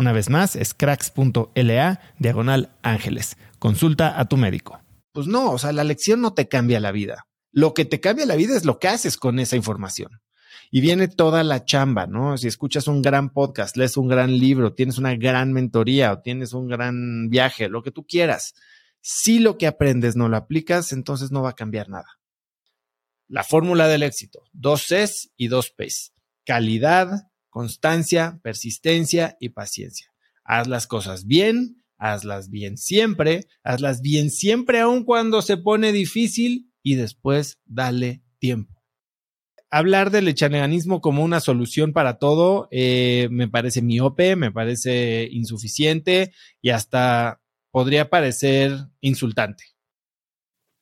Una vez más, es cracks.la diagonal ángeles. Consulta a tu médico. Pues no, o sea, la lección no te cambia la vida. Lo que te cambia la vida es lo que haces con esa información. Y viene toda la chamba, ¿no? Si escuchas un gran podcast, lees un gran libro, tienes una gran mentoría o tienes un gran viaje, lo que tú quieras. Si lo que aprendes no lo aplicas, entonces no va a cambiar nada. La fórmula del éxito, dos Cs y dos Ps. Calidad, constancia, persistencia y paciencia. Haz las cosas bien, hazlas bien siempre, hazlas bien siempre aun cuando se pone difícil y después dale tiempo. Hablar del echaneganismo como una solución para todo eh, me parece miope, me parece insuficiente y hasta podría parecer insultante.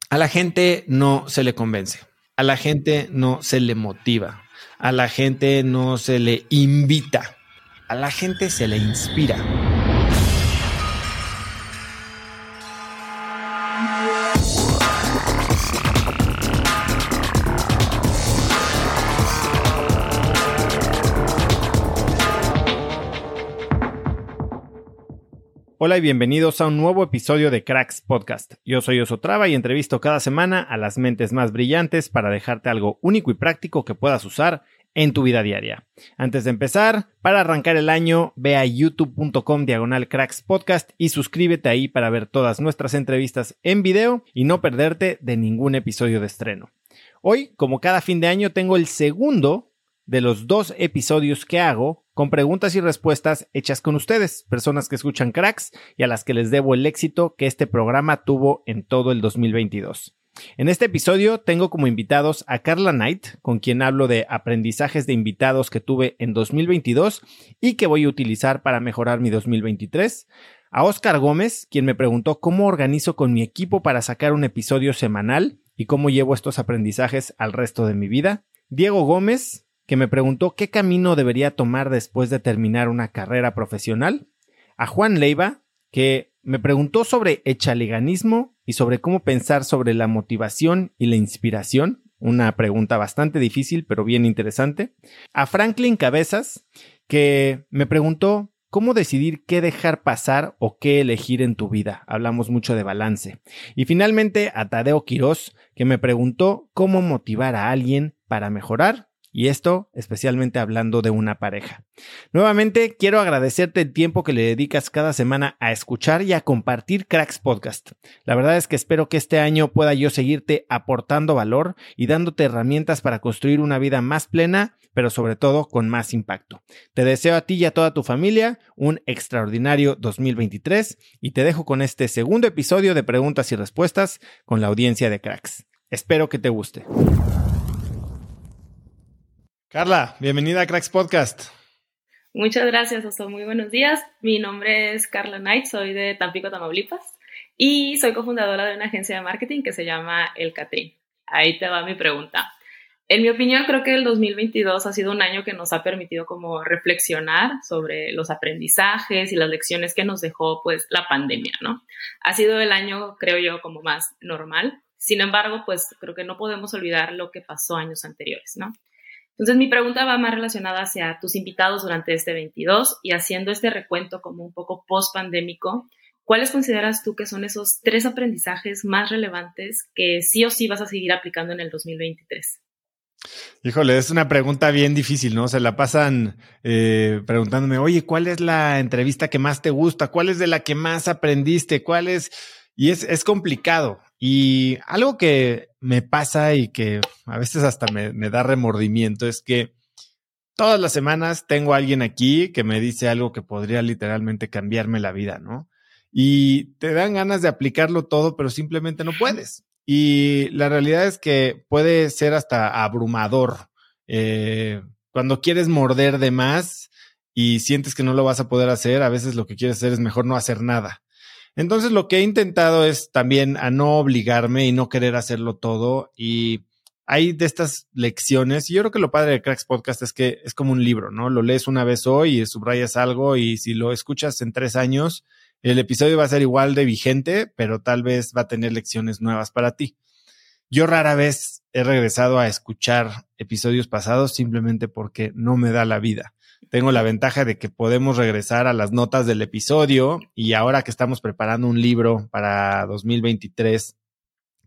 A la gente no se le convence, a la gente no se le motiva, a la gente no se le invita, a la gente se le inspira. Hola y bienvenidos a un nuevo episodio de Cracks Podcast. Yo soy Osotrava y entrevisto cada semana a las mentes más brillantes para dejarte algo único y práctico que puedas usar en tu vida diaria. Antes de empezar, para arrancar el año, ve a youtube.com diagonal podcast y suscríbete ahí para ver todas nuestras entrevistas en video y no perderte de ningún episodio de estreno. Hoy, como cada fin de año, tengo el segundo de los dos episodios que hago con preguntas y respuestas hechas con ustedes, personas que escuchan cracks y a las que les debo el éxito que este programa tuvo en todo el 2022. En este episodio tengo como invitados a Carla Knight, con quien hablo de aprendizajes de invitados que tuve en 2022 y que voy a utilizar para mejorar mi 2023. A Oscar Gómez, quien me preguntó cómo organizo con mi equipo para sacar un episodio semanal y cómo llevo estos aprendizajes al resto de mi vida. Diego Gómez, que me preguntó qué camino debería tomar después de terminar una carrera profesional, a Juan Leiva, que me preguntó sobre echaleganismo y sobre cómo pensar sobre la motivación y la inspiración, una pregunta bastante difícil pero bien interesante, a Franklin Cabezas, que me preguntó cómo decidir qué dejar pasar o qué elegir en tu vida. Hablamos mucho de balance. Y finalmente a Tadeo Quirós, que me preguntó cómo motivar a alguien para mejorar y esto especialmente hablando de una pareja. Nuevamente, quiero agradecerte el tiempo que le dedicas cada semana a escuchar y a compartir Cracks Podcast. La verdad es que espero que este año pueda yo seguirte aportando valor y dándote herramientas para construir una vida más plena, pero sobre todo con más impacto. Te deseo a ti y a toda tu familia un extraordinario 2023 y te dejo con este segundo episodio de preguntas y respuestas con la audiencia de Cracks. Espero que te guste. Carla, bienvenida a Cracks Podcast. Muchas gracias, Oso. Muy buenos días. Mi nombre es Carla Knight, soy de Tampico, Tamaulipas y soy cofundadora de una agencia de marketing que se llama El Catrín. Ahí te va mi pregunta. En mi opinión, creo que el 2022 ha sido un año que nos ha permitido como reflexionar sobre los aprendizajes y las lecciones que nos dejó pues la pandemia, ¿no? Ha sido el año, creo yo, como más normal. Sin embargo, pues creo que no podemos olvidar lo que pasó años anteriores, ¿no? Entonces mi pregunta va más relacionada hacia tus invitados durante este 22 y haciendo este recuento como un poco post pandémico. ¿Cuáles consideras tú que son esos tres aprendizajes más relevantes que sí o sí vas a seguir aplicando en el 2023? Híjole, es una pregunta bien difícil, ¿no? Se la pasan eh, preguntándome, oye, ¿cuál es la entrevista que más te gusta? ¿Cuál es de la que más aprendiste? ¿Cuál es? Y es, es complicado. Y algo que me pasa y que a veces hasta me, da remordimiento es que todas las semanas tengo a alguien aquí que me dice algo que podría literalmente cambiarme la vida, ¿no? Y te dan ganas de aplicarlo todo, pero simplemente no puedes. Y la realidad es que puede ser hasta abrumador. Eh, cuando quieres morder de más y sientes que no lo vas a poder hacer, a veces lo que quieres hacer es mejor no hacer nada. Entonces lo que he intentado es también a no obligarme y no querer hacerlo todo. Y hay de estas lecciones, y yo creo que lo padre de Cracks Podcast es que es como un libro, ¿no? Lo lees una vez hoy y subrayas algo y si lo escuchas en tres años, el episodio va a ser igual de vigente, pero tal vez va a tener lecciones nuevas para ti. Yo rara vez he regresado a escuchar episodios pasados simplemente porque no me da la vida tengo la ventaja de que podemos regresar a las notas del episodio y ahora que estamos preparando un libro para 2023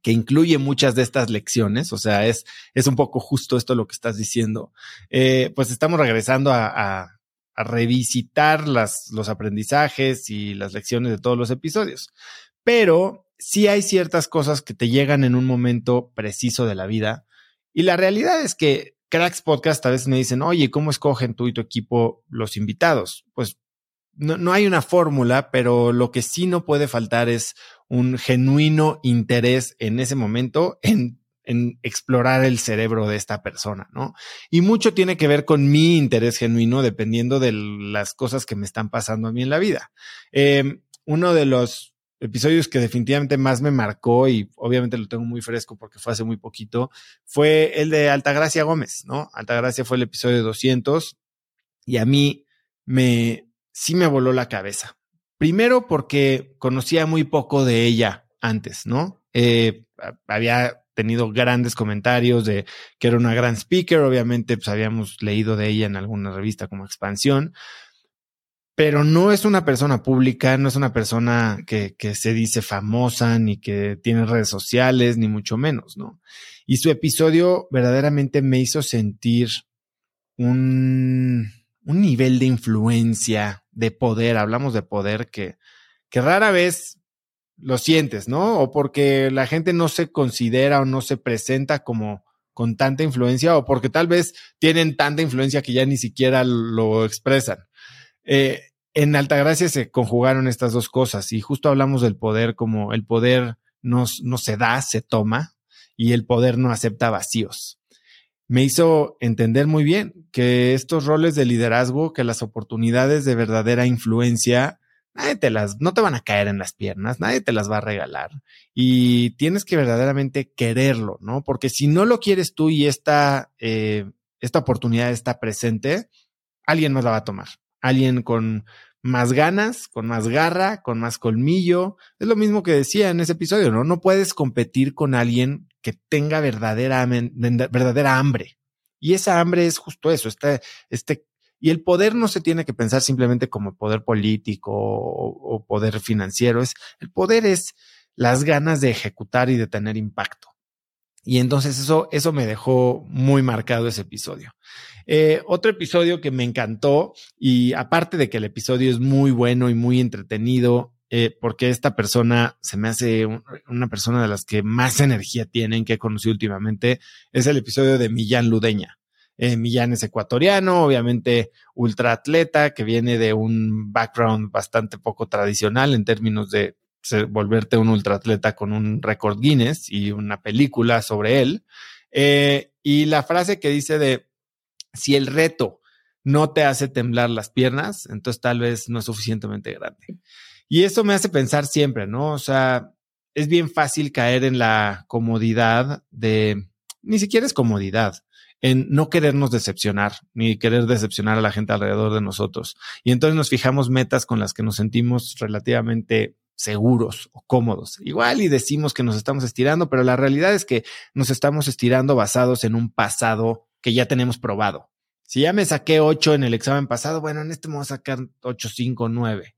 que incluye muchas de estas lecciones, o sea, es, es un poco justo esto lo que estás diciendo, eh, pues estamos regresando a, revisitar las, los aprendizajes y las lecciones de todos los episodios. Pero sí hay ciertas cosas que te llegan en un momento preciso de la vida y la realidad es que Cracks Podcast a veces me dicen, oye, ¿cómo escogen tú y tu equipo los invitados? Pues no, no hay una fórmula, pero lo que sí no puede faltar es un genuino interés en ese momento en, en explorar el cerebro de esta persona, ¿no? Y mucho tiene que ver con mi interés genuino dependiendo de las cosas que me están pasando a mí en la vida. Eh, uno de los episodios que definitivamente más me marcó y obviamente lo tengo muy fresco porque fue hace muy poquito, fue el de Altagracia Gómez, ¿no? Altagracia fue el episodio 200 y a mí me, sí me voló la cabeza. Primero porque conocía muy poco de ella antes, ¿no? Eh, había tenido grandes comentarios de que era una gran speaker, obviamente pues habíamos leído de ella en alguna revista como Expansión, pero no es una persona pública, no es una persona que, se dice famosa, ni que tiene redes sociales, ni mucho menos, ¿no? Y su episodio verdaderamente me hizo sentir un, un nivel de influencia, de poder, hablamos de poder que, que rara vez lo sientes, ¿no? O porque la gente no se considera o no se presenta como con tanta influencia, o porque tal vez tienen tanta influencia que ya ni siquiera lo expresan. Eh, en Altagracia se conjugaron estas dos cosas y justo hablamos del poder como el poder no, no se da, se toma y el poder no acepta vacíos. Me hizo entender muy bien que estos roles de liderazgo, que las oportunidades de verdadera influencia, nadie te las, no te van a caer en las piernas, nadie te las va a regalar y tienes que verdaderamente quererlo, ¿no? Porque si no lo quieres tú y esta, eh, esta oportunidad está presente, alguien más la va a tomar alguien con más ganas, con más garra, con más colmillo. Es lo mismo que decía en ese episodio, ¿no? No puedes competir con alguien que tenga verdadera, verdadera hambre. Y esa hambre es justo eso, este, este, y el poder no se tiene que pensar simplemente como poder político o, o poder financiero, es, el poder es las ganas de ejecutar y de tener impacto. Y entonces eso, eso me dejó muy marcado ese episodio. Eh, otro episodio que me encantó y aparte de que el episodio es muy bueno y muy entretenido, eh, porque esta persona se me hace una persona de las que más energía tienen que he conocido últimamente, es el episodio de Millán Ludeña. Eh, Millán es ecuatoriano, obviamente ultraatleta, que viene de un background bastante poco tradicional en términos de volverte un ultraatleta con un récord Guinness y una película sobre él. Y la frase que dice de, si el reto no te hace temblar las piernas, entonces tal vez no es suficientemente grande. Y eso me hace pensar siempre, ¿no? O sea, es bien fácil caer en la comodidad de, ni siquiera es comodidad, en no querernos decepcionar, ni querer decepcionar a la gente alrededor de nosotros. Y entonces nos fijamos metas con las que nos sentimos relativamente seguros o cómodos. Igual y decimos que nos estamos estirando, pero la realidad es que nos estamos estirando basados en un pasado que ya tenemos probado. Si ya me saqué 8 en el examen pasado, bueno, en este me voy a sacar 8, 5, 9.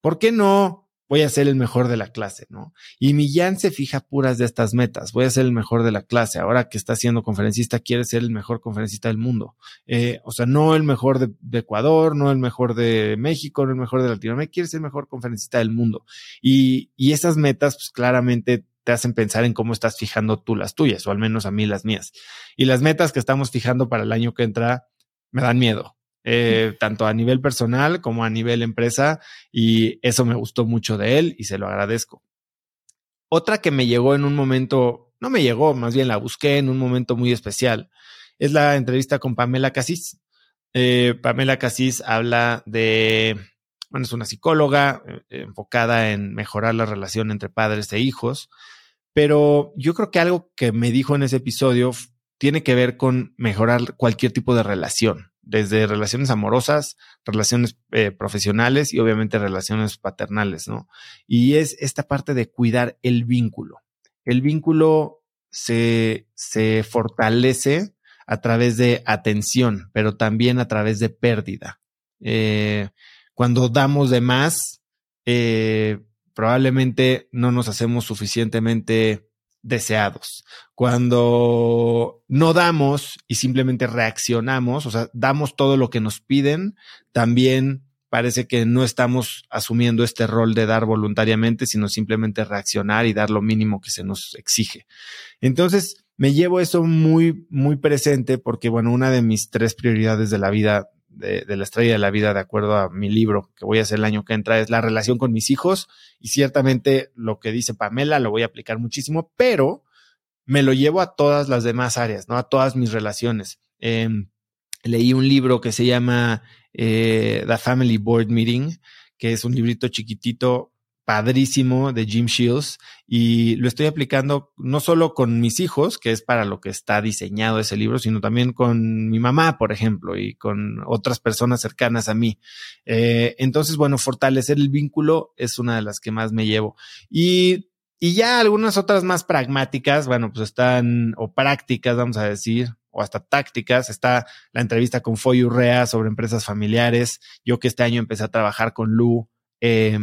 ¿Por qué no voy a ser el mejor de la clase, ¿no? Y Millán se fija puras de estas metas, voy a ser el mejor de la clase, ahora que está siendo conferencista, quiere ser el mejor conferencista del mundo. Eh, o sea, no el mejor de, Ecuador, no el mejor de México, no el mejor de Latinoamérica, quiere ser el mejor conferencista del mundo. Y, y esas metas, pues claramente te hacen pensar en cómo estás fijando tú las tuyas, o al menos a mí las mías. Y las metas que estamos fijando para el año que entra me dan miedo. Eh, tanto a nivel personal como a nivel empresa, y eso me gustó mucho de él y se lo agradezco. Otra que me llegó en un momento, no me llegó, más bien la busqué en un momento muy especial, es la entrevista con Pamela Casís. Eh, Pamela Casís habla de, bueno, es una psicóloga eh, enfocada en mejorar la relación entre padres e hijos, pero yo creo que algo que me dijo en ese episodio tiene que ver con mejorar cualquier tipo de relación desde relaciones amorosas, relaciones eh, profesionales y obviamente relaciones paternales, ¿no? Y es esta parte de cuidar el vínculo. El vínculo se, se fortalece a través de atención, pero también a través de pérdida. Eh, cuando damos de más, eh, probablemente no nos hacemos suficientemente deseados. Cuando no damos y simplemente reaccionamos, o sea, damos todo lo que nos piden, también parece que no estamos asumiendo este rol de dar voluntariamente, sino simplemente reaccionar y dar lo mínimo que se nos exige. Entonces, me llevo eso muy, muy presente porque, bueno, una de mis tres prioridades de la vida de, la estrella de la vida, de acuerdo a mi libro que voy a hacer el año que entra, es la relación con mis hijos. Y ciertamente lo que dice Pamela lo voy a aplicar muchísimo, pero me lo llevo a todas las demás áreas, ¿no? A todas mis relaciones. Em, leí un libro que se llama eh, The Family Board Meeting, que es un librito chiquitito padrísimo de Jim Shields y lo estoy aplicando no solo con mis hijos, que es para lo que está diseñado ese libro, sino también con mi mamá, por ejemplo, y con otras personas cercanas a mí. Eh, entonces, bueno, fortalecer el vínculo es una de las que más me llevo. Y, y ya algunas otras más pragmáticas, bueno, pues están, o prácticas, vamos a decir, o hasta tácticas. Está la entrevista con Foy Urrea sobre empresas familiares. Yo que este año empecé a trabajar con Lu. Eh,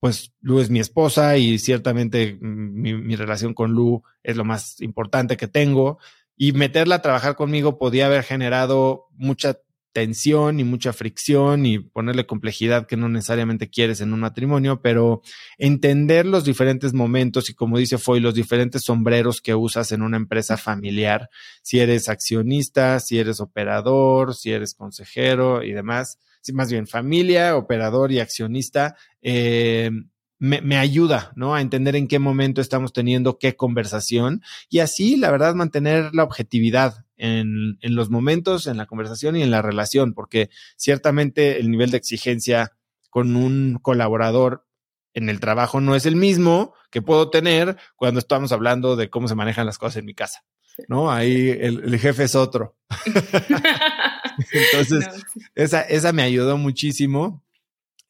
pues Lu es mi esposa y ciertamente mi, relación con Lu es lo más importante que tengo. Y meterla a trabajar conmigo podía haber generado mucha tensión y mucha fricción y ponerle complejidad que no necesariamente quieres en un matrimonio, pero entender los diferentes momentos y como dice Foy, los diferentes sombreros que usas en una empresa familiar, si eres accionista, si eres operador, si eres consejero y demás, más bien familia, operador y accionista, eh, me, ayuda, ¿no? A entender en qué momento estamos teniendo qué conversación y así, la verdad, mantener la objetividad en, en los momentos, en la conversación y en la relación, porque ciertamente el nivel de exigencia con un colaborador en el trabajo no es el mismo que puedo tener cuando estamos hablando de cómo se manejan las cosas en mi casa, ¿no? Ahí el jefe es otro. Entonces, esa, esa me ayudó muchísimo.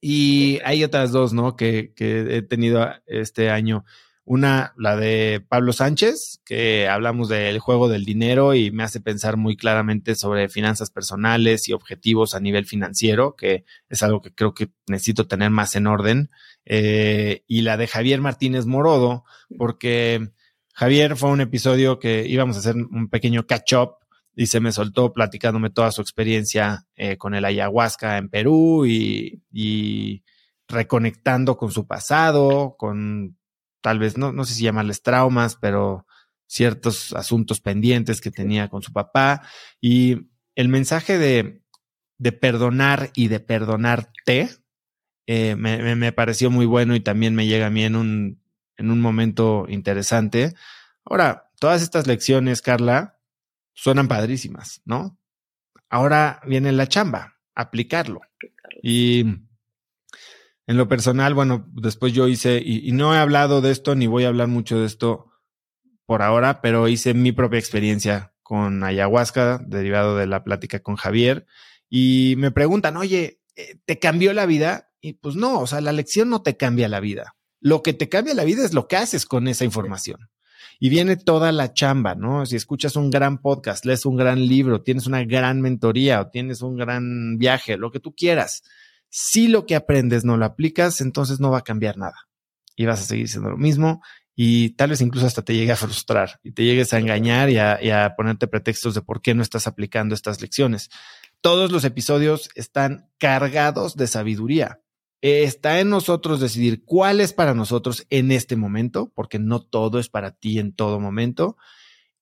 Y hay otras dos, ¿no? Que, que he tenido este año. Una, la de Pablo Sánchez, que hablamos del juego del dinero y me hace pensar muy claramente sobre finanzas personales y objetivos a nivel financiero, que es algo que creo que necesito tener más en orden. Eh, y la de Javier Martínez Morodo, porque Javier fue un episodio que íbamos a hacer un pequeño catch-up y se me soltó platicándome toda su experiencia eh, con el ayahuasca en Perú y, y, reconectando con su pasado, con tal vez, no, no sé si llamarles traumas, pero ciertos asuntos pendientes que tenía con su papá. Y el mensaje de, de perdonar y de perdonarte eh, me, me, pareció muy bueno y también me llega a mí en un, en un momento interesante. Ahora, todas estas lecciones, Carla, suenan padrísimas, ¿no? Ahora viene la chamba, aplicarlo. Y en lo personal, bueno, después yo hice, y, y, no he hablado de esto, ni voy a hablar mucho de esto por ahora, pero hice mi propia experiencia con ayahuasca, derivado de la plática con Javier, y me preguntan, oye, eh, ¿te cambió la vida? Y pues no, o sea, la lección no te cambia la vida. Lo que te cambia la vida es lo que haces con esa información. Y viene toda la chamba, ¿no? Si escuchas un gran podcast, lees un gran libro, tienes una gran mentoría o tienes un gran viaje, lo que tú quieras. Si lo que aprendes no lo aplicas, entonces no va a cambiar nada. Y vas a seguir siendo lo mismo y tal vez incluso hasta te llegue a frustrar y te llegues a engañar y a, ponerte pretextos de por qué no estás aplicando estas lecciones. Todos los episodios están cargados de sabiduría. Está en nosotros decidir cuál es para nosotros en este momento, porque no todo es para ti en todo momento.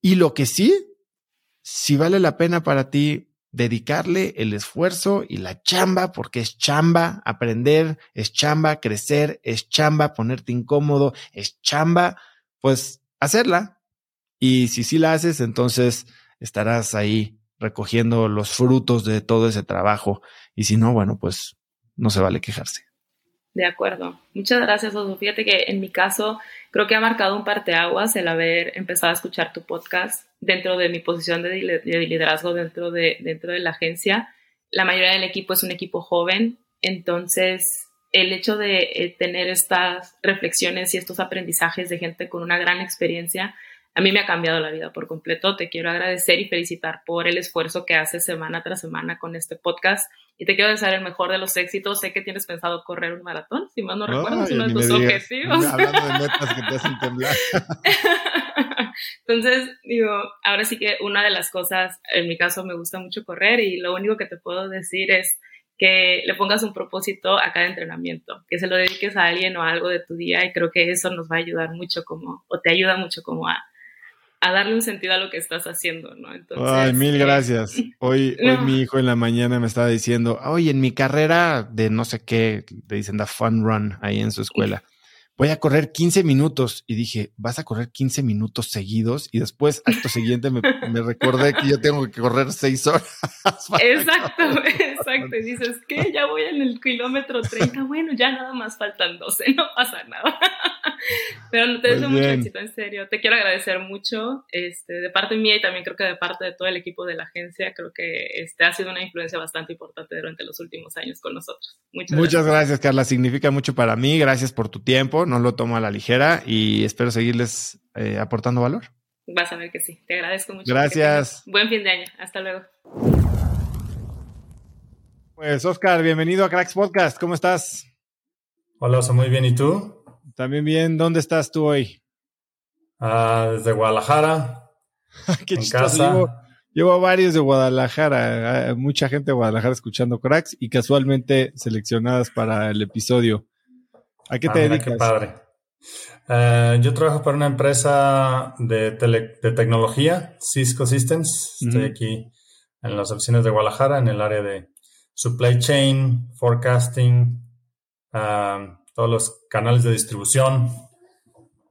Y lo que sí, si vale la pena para ti dedicarle el esfuerzo y la chamba, porque es chamba aprender, es chamba crecer, es chamba ponerte incómodo, es chamba, pues hacerla. Y si sí la haces, entonces estarás ahí recogiendo los frutos de todo ese trabajo. Y si no, bueno, pues no se vale quejarse. De acuerdo. Muchas gracias, Oso. Fíjate que en mi caso creo que ha marcado un parteaguas el haber empezado a escuchar tu podcast dentro de mi posición de, liderazgo dentro de, dentro de la agencia. La mayoría del equipo es un equipo joven, entonces el hecho de eh, tener estas reflexiones y estos aprendizajes de gente con una gran experiencia a mí me ha cambiado la vida por completo. Te quiero agradecer y felicitar por el esfuerzo que haces semana tras semana con este podcast. Y te quiero desear el mejor de los éxitos. Sé que tienes pensado correr un maratón, si mal no recuerdo, es uno de tus objetivos. Hablando de metas que te hacen temblar. Entonces, digo, ahora sí que una de las cosas, en mi caso me gusta mucho correr y lo único que te puedo decir es que le pongas un propósito a cada entrenamiento, que se lo dediques a alguien o a algo de tu día y creo que eso nos va a ayudar mucho como, o te ayuda mucho como a a darle un sentido a lo que estás haciendo, ¿no? Entonces, Ay, mil gracias. Hoy, hoy mi hijo en la mañana me estaba diciendo, oye, en mi carrera de no sé qué, te dicen da fun run ahí en su escuela voy a correr 15 minutos. Y dije, vas a correr 15 minutos seguidos. Y después, acto siguiente, me, me recordé que yo tengo que correr 6 horas. Exacto, exacto. Y dices, que ya voy en el kilómetro 30. Bueno, ya nada más faltan 12, no pasa nada. Pero te deseo mucho éxito, en serio. Te quiero agradecer mucho este, de parte mía y también creo que de parte de todo el equipo de la agencia. Creo que este, ha sido una influencia bastante importante durante los últimos años con nosotros. Muchas, Muchas gracias, Carla. Significa mucho para mí. Gracias por tu tiempo no lo tomo a la ligera y espero seguirles eh, aportando valor. Vas a ver que sí. Te agradezco mucho. Gracias. Buen fin de año. Hasta luego. Pues Oscar, bienvenido a Cracks Podcast. ¿Cómo estás? Hola, soy muy bien. ¿Y tú? También bien. ¿Dónde estás tú hoy? Ah, desde Guadalajara. Qué en casa. Llevo, varios de Guadalajara. Mucha gente de Guadalajara escuchando Cracks y casualmente seleccionadas para el episodio. ¿A qué ah, te dedicas? Qué padre. Eh, yo trabajo para una empresa de, de tecnología, Cisco Systems. Estoy aquí en las oficinas de Guadalajara, en el área de supply chain, forecasting, ah, todos los canales de distribución.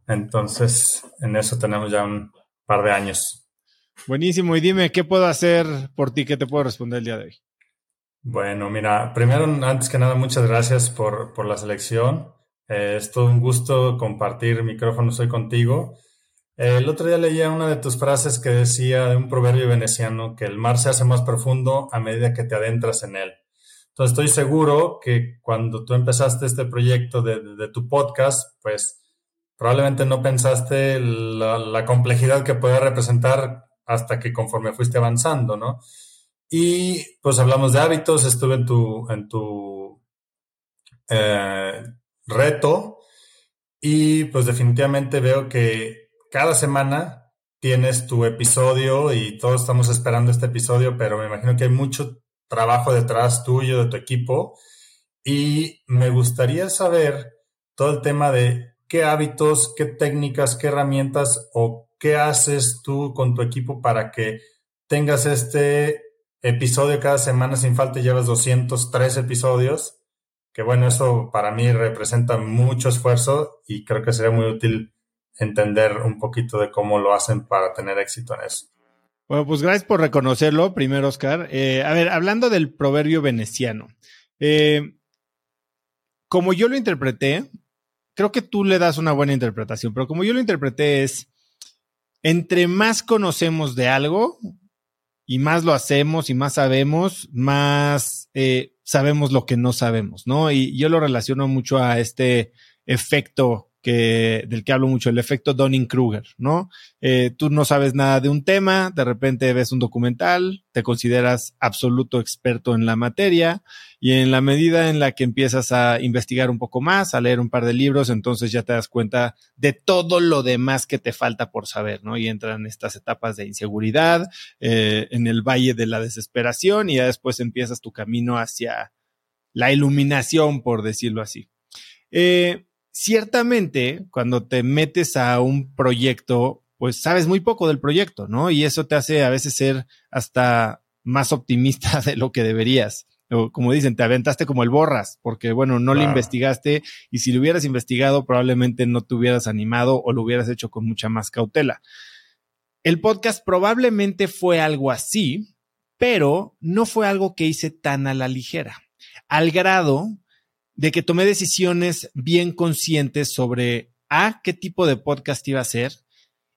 Entonces, en eso tenemos ya un par de años. Buenísimo. Y dime, ¿qué puedo hacer por ti? ¿Qué te puedo responder el día de hoy? Bueno, mira, primero, antes que nada, muchas gracias por, por la selección. Eh, es todo un gusto compartir micrófonos hoy contigo. el otro día leía una de tus frases que decía de un proverbio veneciano que el mar se hace más profundo a medida que te adentras en él. Entonces estoy seguro que cuando tú empezaste este proyecto de, tu podcast, pues probablemente no pensaste la, complejidad que puede representar hasta que conforme fuiste avanzando, ¿no? Y pues hablamos de hábitos, estuve en tu, en tu eh, reto y pues definitivamente veo que, cada semana tienes tu episodio y todos estamos esperando este episodio, pero me imagino que hay mucho trabajo detrás tuyo, de tu equipo. Y me gustaría saber todo el tema de qué hábitos, qué técnicas, qué herramientas o qué haces tú con tu equipo para que tengas este episodio cada semana sin falta llevas 203 episodios. Que bueno, eso para mí representa mucho esfuerzo y creo que sería muy útil entender un poquito de cómo lo hacen para tener éxito en eso. Bueno, pues gracias por reconocerlo, primero, Oscar. Eh, a ver, hablando del proverbio veneciano, eh, como yo lo interpreté, creo que tú le das una buena interpretación, pero como yo lo interpreté es, entre más conocemos de algo y más lo hacemos y más sabemos, más eh, sabemos lo que no sabemos, ¿no? Y yo lo relaciono mucho a este efecto que, del que hablo mucho, el efecto Donning-Kruger, ¿no? Eh, tú no sabes nada de un tema, de repente ves un documental, te consideras absoluto experto en la materia y en la medida en la que empiezas a investigar un poco más, a leer un par de libros, entonces ya te das cuenta de todo lo demás que te falta por saber, ¿no? Y entran estas etapas de inseguridad, eh, en el valle de la desesperación y ya después empiezas tu camino hacia la iluminación, por decirlo así. Eh, ciertamente cuando te metes a un proyecto, pues sabes muy poco del proyecto, ¿no? Y eso te hace a veces ser hasta más optimista de lo que deberías. O como dicen, te aventaste como el borras, porque bueno, no lo investigaste y si lo hubieras investigado probablemente no te hubieras animado o lo hubieras hecho con mucha más cautela. El podcast probablemente fue algo así, pero no fue algo que hice tan a la ligera, al grado de que tomé decisiones bien conscientes sobre A, qué tipo de podcast iba a ser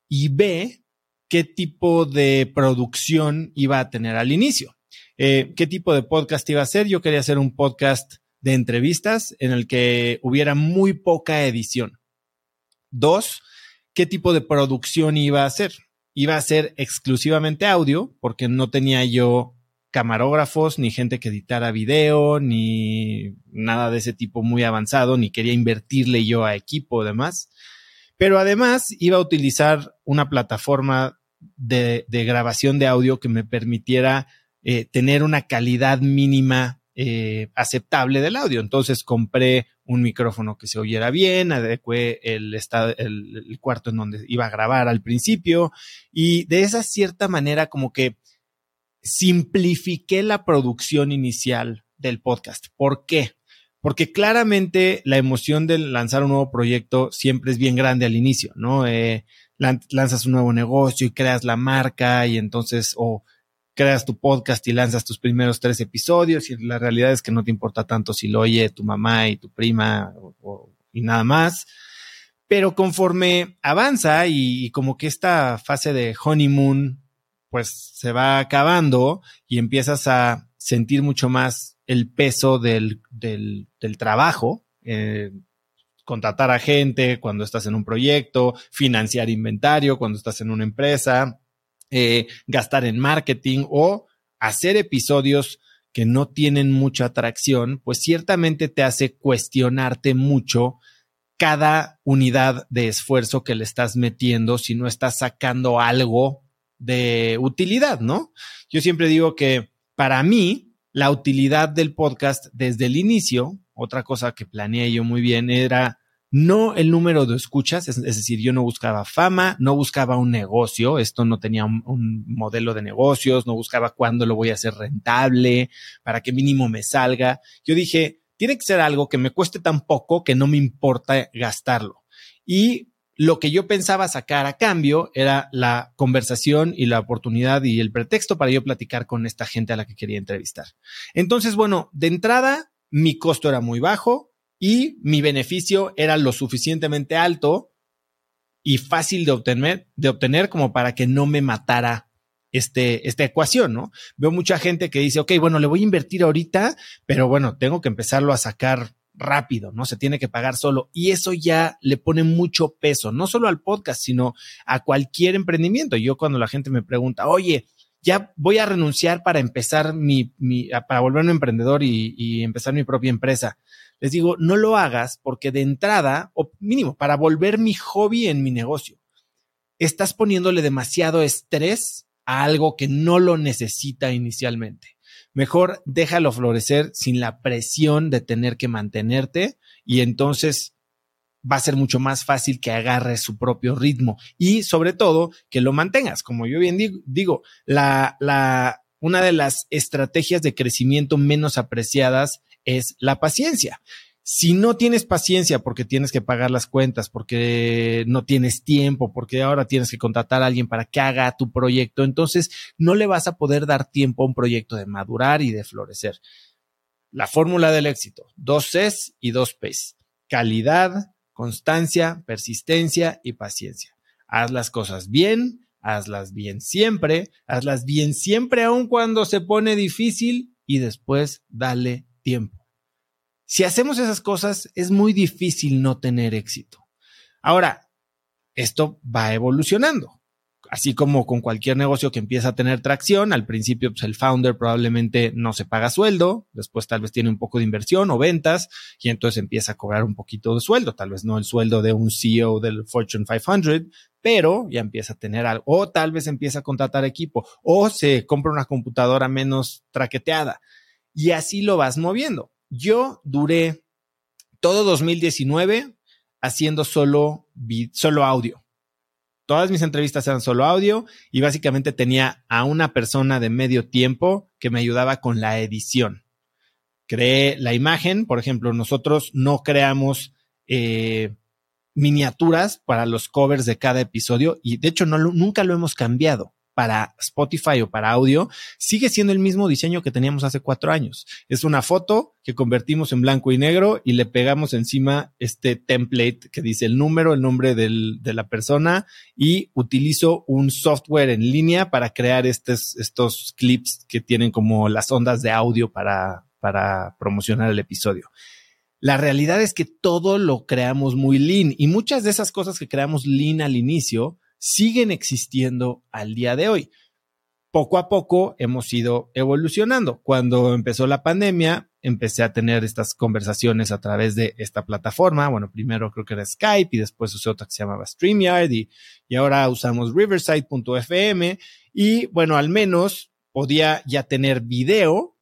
y B, qué tipo de producción iba a tener al inicio. Eh, ¿Qué tipo de podcast iba a ser? Yo quería hacer un podcast de entrevistas en el que hubiera muy poca edición. Dos, ¿qué tipo de producción iba a ser? Iba a ser exclusivamente audio porque no tenía yo camarógrafos, ni gente que editara video, ni nada de ese tipo muy avanzado, ni quería invertirle yo a equipo demás. Pero además iba a utilizar una plataforma de, grabación de audio que me permitiera eh, tener una calidad mínima eh, aceptable del audio. Entonces compré un micrófono que se oyera bien, adecué el, el cuarto en donde iba a grabar al principio y de esa cierta manera como que simplifiqué la producción inicial del podcast. ¿Por qué? Porque claramente la emoción de lanzar un nuevo proyecto siempre es bien grande al inicio, ¿no? Eh, lanzas un nuevo negocio y creas la marca y entonces, o creas tu podcast y lanzas tus primeros tres episodios y la realidad es que no te importa tanto si lo oye tu mamá y tu prima y nada más. Pero conforme avanza y como que esta fase de honeymoon pues se va acabando y empiezas a sentir mucho más el peso del, del, trabajo, eh, contratar a gente cuando estás en un proyecto, financiar inventario cuando estás en una empresa, eh, gastar en marketing o hacer episodios que no tienen mucha atracción, pues ciertamente te hace cuestionarte mucho cada unidad de esfuerzo que le estás metiendo si no estás sacando algo de utilidad, ¿no? Yo siempre digo que para mí, la utilidad del podcast desde el inicio, otra cosa que planeé yo muy bien era no el número de escuchas, es, decir, yo no buscaba fama, no buscaba un negocio, esto no tenía un, modelo de negocios, no buscaba cuándo lo voy a hacer rentable, para que mínimo me salga. Yo dije, tiene que ser algo que me cueste tan poco que no me importa gastarlo. Y lo que yo pensaba sacar a cambio era la conversación y la oportunidad y el pretexto para yo platicar con esta gente a la que quería entrevistar. Entonces, bueno, de entrada, mi costo era muy bajo y mi beneficio era lo suficientemente alto y fácil de obtener, de obtener como para que no me matara este, esta ecuación, ¿no? Veo mucha gente que dice, ok, bueno, le voy a invertir ahorita, pero bueno, tengo que empezarlo a sacar rápido, ¿no? Se tiene que pagar solo. Y eso ya le pone mucho peso, no solo al podcast, sino a cualquier emprendimiento. Yo cuando la gente me pregunta, oye, ya voy a renunciar para empezar mi, mi para volverme emprendedor y, y empezar mi propia empresa. Les digo, no lo hagas porque de entrada, o mínimo, para volver mi hobby en mi negocio. estás poniéndole demasiado estrés a algo que no lo necesita inicialmente. Mejor déjalo florecer sin la presión de tener que mantenerte y entonces va a ser mucho más fácil que agarres su propio ritmo y sobre todo que lo mantengas. Como yo bien digo, la, la, una de las estrategias de crecimiento menos apreciadas es la paciencia. Si no tienes paciencia porque tienes que pagar las cuentas, porque no tienes tiempo, porque ahora tienes que contratar a alguien para que haga tu proyecto, entonces no le vas a poder dar tiempo a un proyecto de madurar y de florecer. La fórmula del éxito, dos Cs y dos Ps. Calidad, constancia, persistencia y paciencia. Haz las cosas bien, hazlas bien siempre, hazlas bien siempre aun cuando se pone difícil y después dale tiempo. Si hacemos esas cosas, es muy difícil no tener éxito. Ahora, esto va evolucionando. Así como con cualquier negocio que empieza a tener tracción, al principio pues, el founder probablemente no se paga sueldo, después tal vez tiene un poco de inversión o ventas y entonces empieza a cobrar un poquito de sueldo, tal vez no el sueldo de un CEO del Fortune 500, pero ya empieza a tener algo, o tal vez empieza a contratar equipo, o se compra una computadora menos traqueteada y así lo vas moviendo. Yo duré todo 2019 haciendo solo, solo audio. Todas mis entrevistas eran solo audio y básicamente tenía a una persona de medio tiempo que me ayudaba con la edición. Creé la imagen, por ejemplo, nosotros no creamos eh, miniaturas para los covers de cada episodio y de hecho nunca lo hemos cambiado para Spotify o para audio, sigue siendo el mismo diseño que teníamos hace cuatro años. Es una foto que convertimos en blanco y negro y le pegamos encima este template que dice el número, el nombre de la persona y utilizo un software en línea para crear estos, estos clips que tienen como las ondas de audio para, para promocionar el episodio. La realidad es que todo lo creamos muy lean y muchas de esas cosas que creamos lean al inicio siguen existiendo al día de hoy. Poco a poco hemos ido evolucionando. Cuando empezó la pandemia, empecé a tener estas conversaciones a través de esta plataforma. Bueno, primero creo que era Skype y después usé otra que se llamaba StreamYard y, y ahora usamos riverside.fm y bueno, al menos podía ya tener video,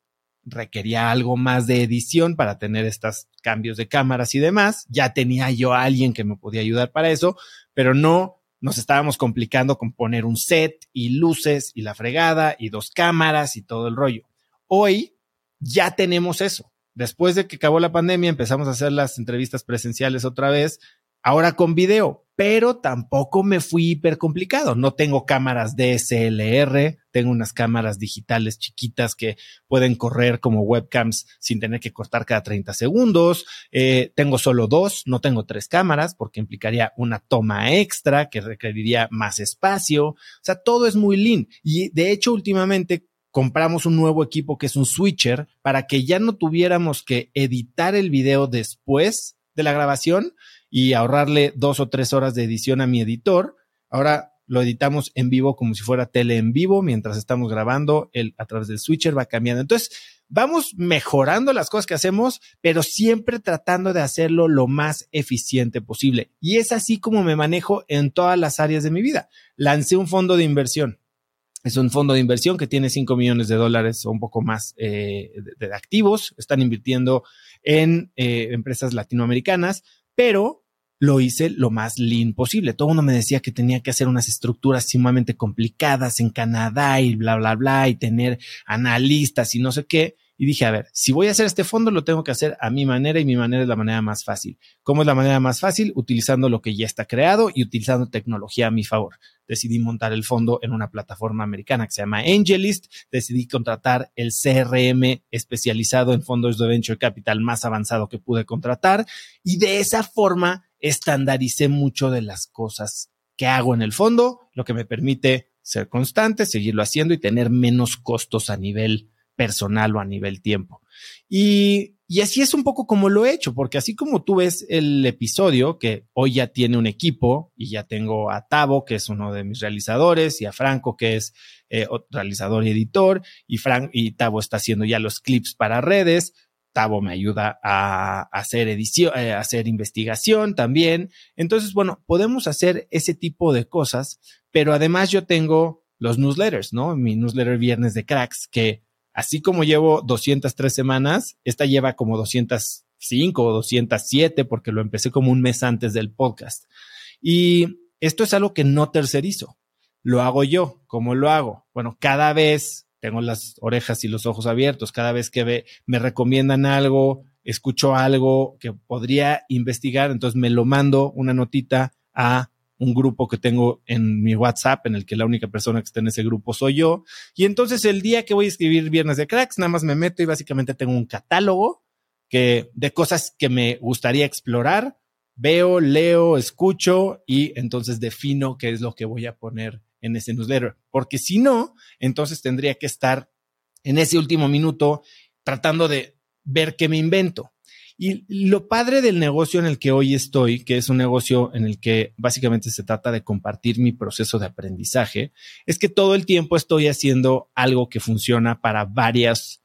requería algo más de edición para tener estos cambios de cámaras y demás. Ya tenía yo a alguien que me podía ayudar para eso, pero no nos estábamos complicando con poner un set y luces y la fregada y dos cámaras y todo el rollo. Hoy ya tenemos eso. Después de que acabó la pandemia, empezamos a hacer las entrevistas presenciales otra vez ahora con video, pero tampoco me fui hiper complicado. No tengo cámaras DSLR, tengo unas cámaras digitales chiquitas que pueden correr como webcams sin tener que cortar cada 30 segundos. Eh, tengo solo dos, no tengo tres cámaras porque implicaría una toma extra que requeriría más espacio. O sea, todo es muy lean. Y de hecho, últimamente compramos un nuevo equipo que es un switcher para que ya no tuviéramos que editar el video después de la grabación, y ahorrarle dos o tres horas de edición a mi editor. Ahora lo editamos en vivo como si fuera tele en vivo mientras estamos grabando el, a través del switcher va cambiando. Entonces, vamos mejorando las cosas que hacemos, pero siempre tratando de hacerlo lo más eficiente posible. Y es así como me manejo en todas las áreas de mi vida. Lancé un fondo de inversión. Es un fondo de inversión que tiene 5 millones de dólares o un poco más eh, de, activos. Están invirtiendo en eh, empresas latinoamericanas, pero lo hice lo más lean posible. Todo uno me decía que tenía que hacer unas estructuras sumamente complicadas en Canadá y bla, bla, bla, y tener analistas y no sé qué. Y dije, a ver, si voy a hacer este fondo, lo tengo que hacer a mi manera y mi manera es la manera más fácil. ¿Cómo es la manera más fácil? Utilizando lo que ya está creado y utilizando tecnología a mi favor. Decidí montar el fondo en una plataforma americana que se llama Angelist. Decidí contratar el CRM especializado en fondos de venture capital más avanzado que pude contratar. Y de esa forma estandaricé mucho de las cosas que hago en el fondo, lo que me permite ser constante, seguirlo haciendo y tener menos costos a nivel personal o a nivel tiempo. Y, y así es un poco como lo he hecho, porque así como tú ves el episodio, que hoy ya tiene un equipo y ya tengo a Tavo, que es uno de mis realizadores, y a Franco, que es eh, realizador y editor, y Frank y Tavo está haciendo ya los clips para redes, Tavo me ayuda a hacer edición, eh, a hacer investigación también. Entonces, bueno, podemos hacer ese tipo de cosas, pero además yo tengo los newsletters, ¿no? Mi newsletter Viernes de Cracks, que así como llevo 203 semanas, esta lleva como 205 o 207 porque lo empecé como un mes antes del podcast. Y esto es algo que no tercerizo, lo hago yo. ¿Cómo lo hago? Bueno, cada vez tengo las orejas y los ojos abiertos. Cada vez que me recomiendan algo, escucho algo que podría investigar, entonces me lo mando una notita a un grupo que tengo en mi WhatsApp, en el que la única persona que está en ese grupo soy yo. Y entonces el día que voy a escribir Viernes de Cracks, nada más me meto y básicamente tengo un catálogo que, de cosas que me gustaría explorar. Veo, leo, escucho y entonces defino qué es lo que voy a poner en ese newsletter, porque si no, entonces tendría que estar en ese último minuto tratando de ver qué me invento. Y lo padre del negocio en el que hoy estoy, que es un negocio en el que básicamente se trata de compartir mi proceso de aprendizaje, es que todo el tiempo estoy haciendo algo que funciona para varias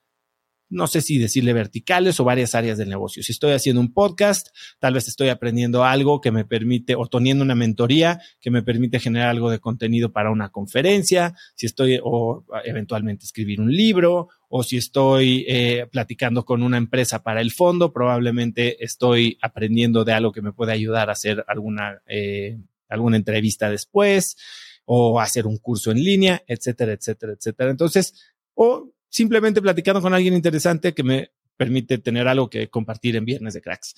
no sé si decirle verticales o varias áreas del negocio. Si estoy haciendo un podcast, tal vez estoy aprendiendo algo que me permite, o teniendo una mentoría que me permite generar algo de contenido para una conferencia, si estoy, o eventualmente escribir un libro, o si estoy eh, platicando con una empresa para el fondo, probablemente estoy aprendiendo de algo que me puede ayudar a hacer alguna, eh, alguna entrevista después, o hacer un curso en línea, etcétera, etcétera, etcétera. Entonces, o simplemente platicando con alguien interesante que me permite tener algo que compartir en Viernes de Cracks.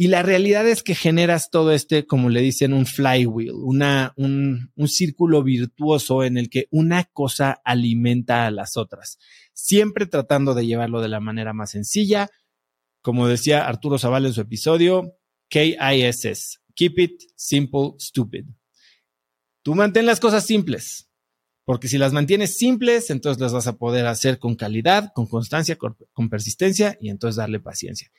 Y la realidad es que generas todo este, como le dicen, un flywheel, un, un círculo virtuoso en el que una cosa alimenta a las otras, siempre tratando de llevarlo de la manera más sencilla. Como decía Arturo Zaval en su episodio, KISS, Keep It Simple, Stupid. Tú mantén las cosas simples, porque si las mantienes simples, entonces las vas a poder hacer con calidad, con constancia, con, persistencia y entonces darle paciencia.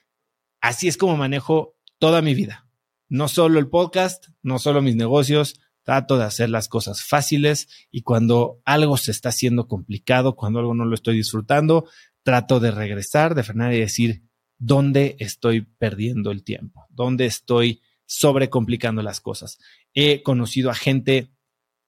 Así es como manejo toda mi vida. No solo el podcast, no solo mis negocios, trato de hacer las cosas fáciles y cuando algo se está haciendo complicado, cuando algo no lo estoy disfrutando, trato de regresar, de frenar y decir, ¿dónde estoy perdiendo el tiempo? ¿Dónde estoy sobrecomplicando las cosas? He conocido a gente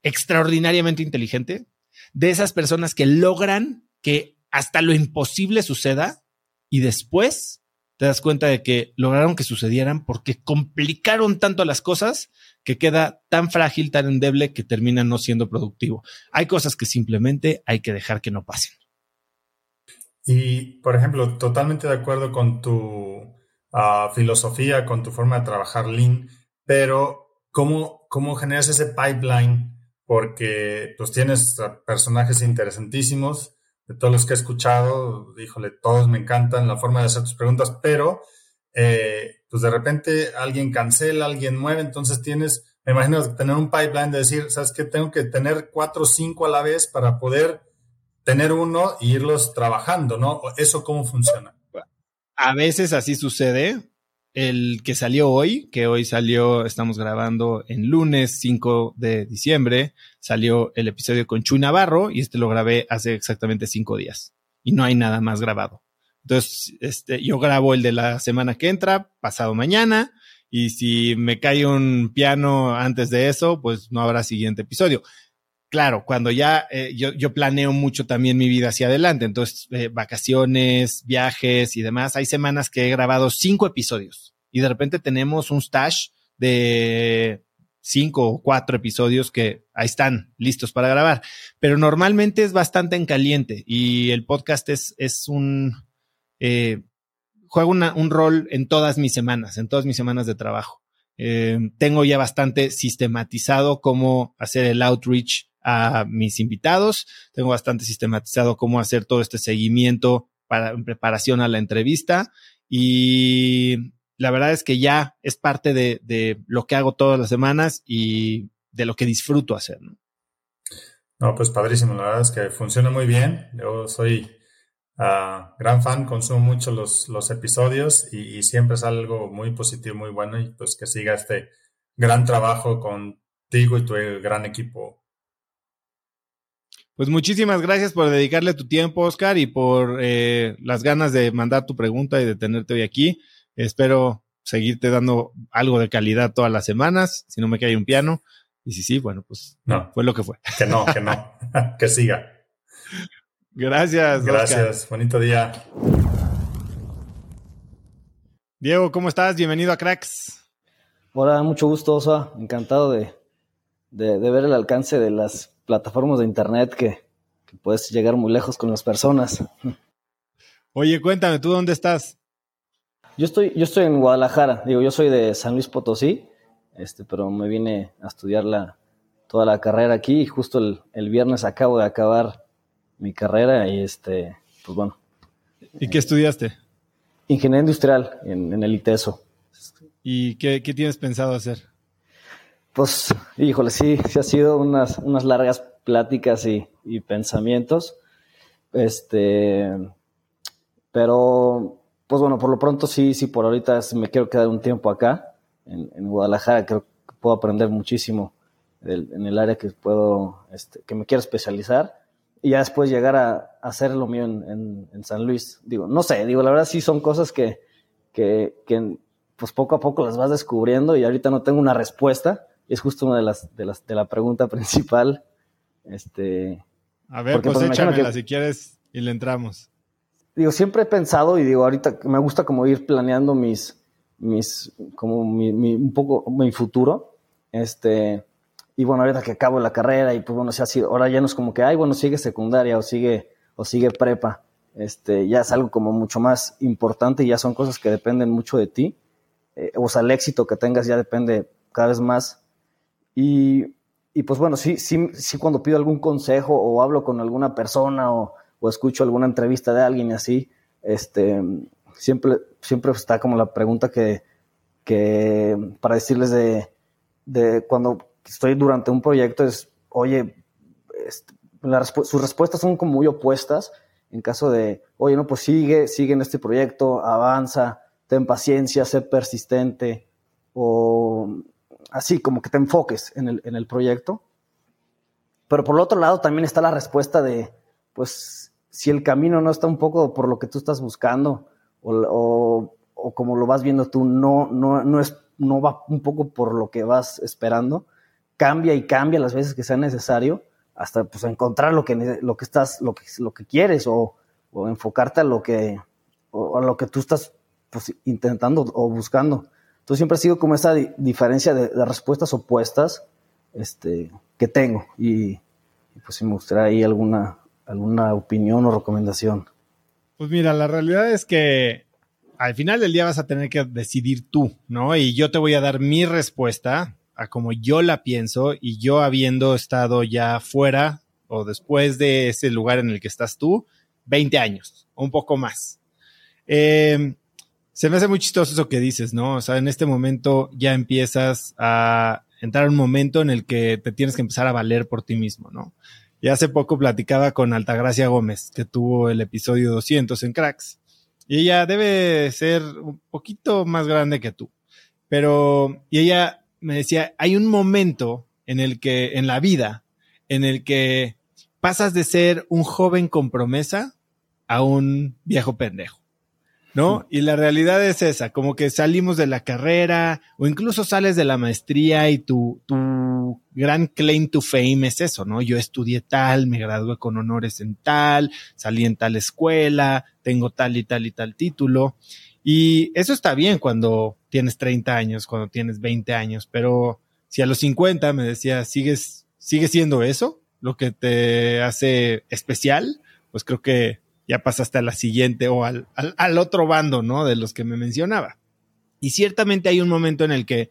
extraordinariamente inteligente, de esas personas que logran que hasta lo imposible suceda y después te das cuenta de que lograron que sucedieran porque complicaron tanto las cosas que queda tan frágil, tan endeble que termina no siendo productivo. Hay cosas que simplemente hay que dejar que no pasen. Y, por ejemplo, totalmente de acuerdo con tu ah, filosofía, con tu forma de trabajar Lean, pero ¿cómo, cómo generas ese pipeline porque pues tienes personajes interesantísimos, de todos los que he escuchado, híjole, todos me encantan la forma de hacer tus preguntas, pero eh, pues de repente alguien cancela, alguien mueve, entonces tienes, me imagino tener un pipeline de decir, ¿sabes qué? Tengo que tener cuatro o cinco a la vez para poder tener uno e irlos trabajando, ¿no? ¿Eso cómo funciona? A veces así sucede, el que salió hoy, que hoy salió, estamos grabando en lunes 5 de diciembre, salió el episodio con Chuy Navarro y este lo grabé hace exactamente cinco días y no hay nada más grabado. Entonces, este, yo grabo el de la semana que entra, pasado mañana, y si me cae un piano antes de eso, pues no habrá siguiente episodio claro, cuando ya eh, yo, yo, planeo mucho también mi vida hacia adelante, entonces eh, vacaciones, viajes y demás, hay semanas que he grabado cinco episodios y de repente tenemos un stash de cinco o cuatro episodios que ahí están listos para grabar, pero normalmente es bastante en caliente y el podcast es, es un, eh, juega un rol en todas mis semanas, en todas mis semanas de trabajo. Eh, tengo ya bastante sistematizado cómo hacer el outreach a mis invitados. Tengo bastante sistematizado cómo hacer todo este seguimiento para, en preparación a la entrevista. Y la verdad es que ya es parte de, lo que hago todas las semanas y de lo que disfruto hacer. ¿no? no, pues padrísimo. La verdad es que funciona muy bien. Yo soy ah, gran fan, consumo mucho los, los episodios y, y, siempre es algo muy positivo, muy bueno y pues que siga este gran trabajo contigo y tu gran equipo Pues muchísimas gracias por dedicarle tu tiempo, Oscar, y por eh, las ganas de mandar tu pregunta y de tenerte hoy aquí. Espero seguirte dando algo de calidad todas las semanas, si no me cae un piano. Y si sí, bueno, pues no. fue lo que fue. Que no, que no, que siga. Gracias. Gracias, bonito día. Diego, ¿cómo estás? Bienvenido a Cracks. Hola, mucho gusto, Osa. Encantado de, ver el alcance de las plataformas de Internet que, que puedes llegar muy lejos con las personas. Oye, cuéntame, ¿tú dónde estás? Yo estoy, yo estoy en Guadalajara, digo, yo soy de San Luis Potosí, este, pero me vine a estudiar la, toda la carrera aquí y justo el, viernes acabo de acabar mi carrera y este, pues bueno. ¿Y qué estudiaste? Ingeniería industrial en, el ITESO. ¿Y qué, tienes pensado hacer? Pues, híjole, sí, sí ha sido unas, unas largas pláticas y, pensamientos. Este, pero pues bueno, por lo pronto sí, sí, por ahorita me quiero quedar un tiempo acá, en, Guadalajara, creo que puedo aprender muchísimo en el área que puedo, este, que me quiero especializar y ya después llegar a, hacer lo mío en, San Luis. Digo, no sé, digo, la verdad sí son cosas que, que, pues poco a poco las vas descubriendo y ahorita no tengo una respuesta. Es justo una de las, de las, de la pregunta principal. Este. A ver, pues, échamela si quieres y le entramos digo, siempre he pensado y digo, ahorita me gusta como ir planeando mis, mis, como mi, mi, un poco mi futuro. Este, y bueno, ahorita que acabo la carrera y pues bueno, si así, ahora ya no es como que, ay, bueno, sigue secundaria o sigue, o sigue prepa. Este, ya es algo como mucho más importante y ya son cosas que dependen mucho de ti. Eh, o sea, el éxito que tengas ya depende cada vez más. Y, y pues bueno, sí, sí, sí cuando pido algún consejo o hablo con alguna persona o, o escucho alguna entrevista de alguien y así, este, siempre, siempre está como la pregunta que, que para decirles de, de cuando estoy durante un proyecto es, oye, este, sus respuestas son como muy opuestas en caso de, oye, no, pues sigue, sigue en este proyecto, avanza, ten paciencia, sé persistente, o así, como que te enfoques en el, en el proyecto. Pero por el otro lado también está la respuesta de, pues si el camino no está un poco por lo que tú estás buscando o, como lo vas viendo tú, no, no, no, es, no va un poco por lo que vas esperando, cambia y cambia las veces que sea necesario hasta pues encontrar lo que, lo que estás, lo que, lo que quieres o, enfocarte a lo que, a lo que tú estás pues, intentando o buscando. Entonces siempre ha sido como esa diferencia de, respuestas opuestas este, que tengo y, pues si me gustaría ahí alguna, alguna opinión o recomendación. Pues mira, la realidad es que al final del día vas a tener que decidir tú, ¿no? Y yo te voy a dar mi respuesta a como yo la pienso y yo habiendo estado ya fuera o después de ese lugar en el que estás tú, 20 años, un poco más. Eh, se me hace muy chistoso eso que dices, ¿no? O sea, en este momento ya empiezas a entrar en un momento en el que te tienes que empezar a valer por ti mismo, ¿no? Y hace poco platicaba con Altagracia Gómez, que tuvo el episodio 200 en Cracks. Y ella debe ser un poquito más grande que tú. Pero, y ella me decía, hay un momento en el que, en la vida, en el que pasas de ser un joven con promesa a un viejo pendejo. ¿No? Y la realidad es esa, como que salimos de la carrera o incluso sales de la maestría y tu, tu gran claim to fame es eso, ¿no? Yo estudié tal, me gradué con honores en tal, salí en tal escuela, tengo tal y tal y tal título. Y eso está bien cuando tienes 30 años, cuando tienes 20 años, pero si a los 50 me decía, ¿sigues, sigue siendo eso lo que te hace especial? Pues creo que ya pasaste a la siguiente o al, al, otro bando, ¿no? De los que me mencionaba. Y ciertamente hay un momento en el que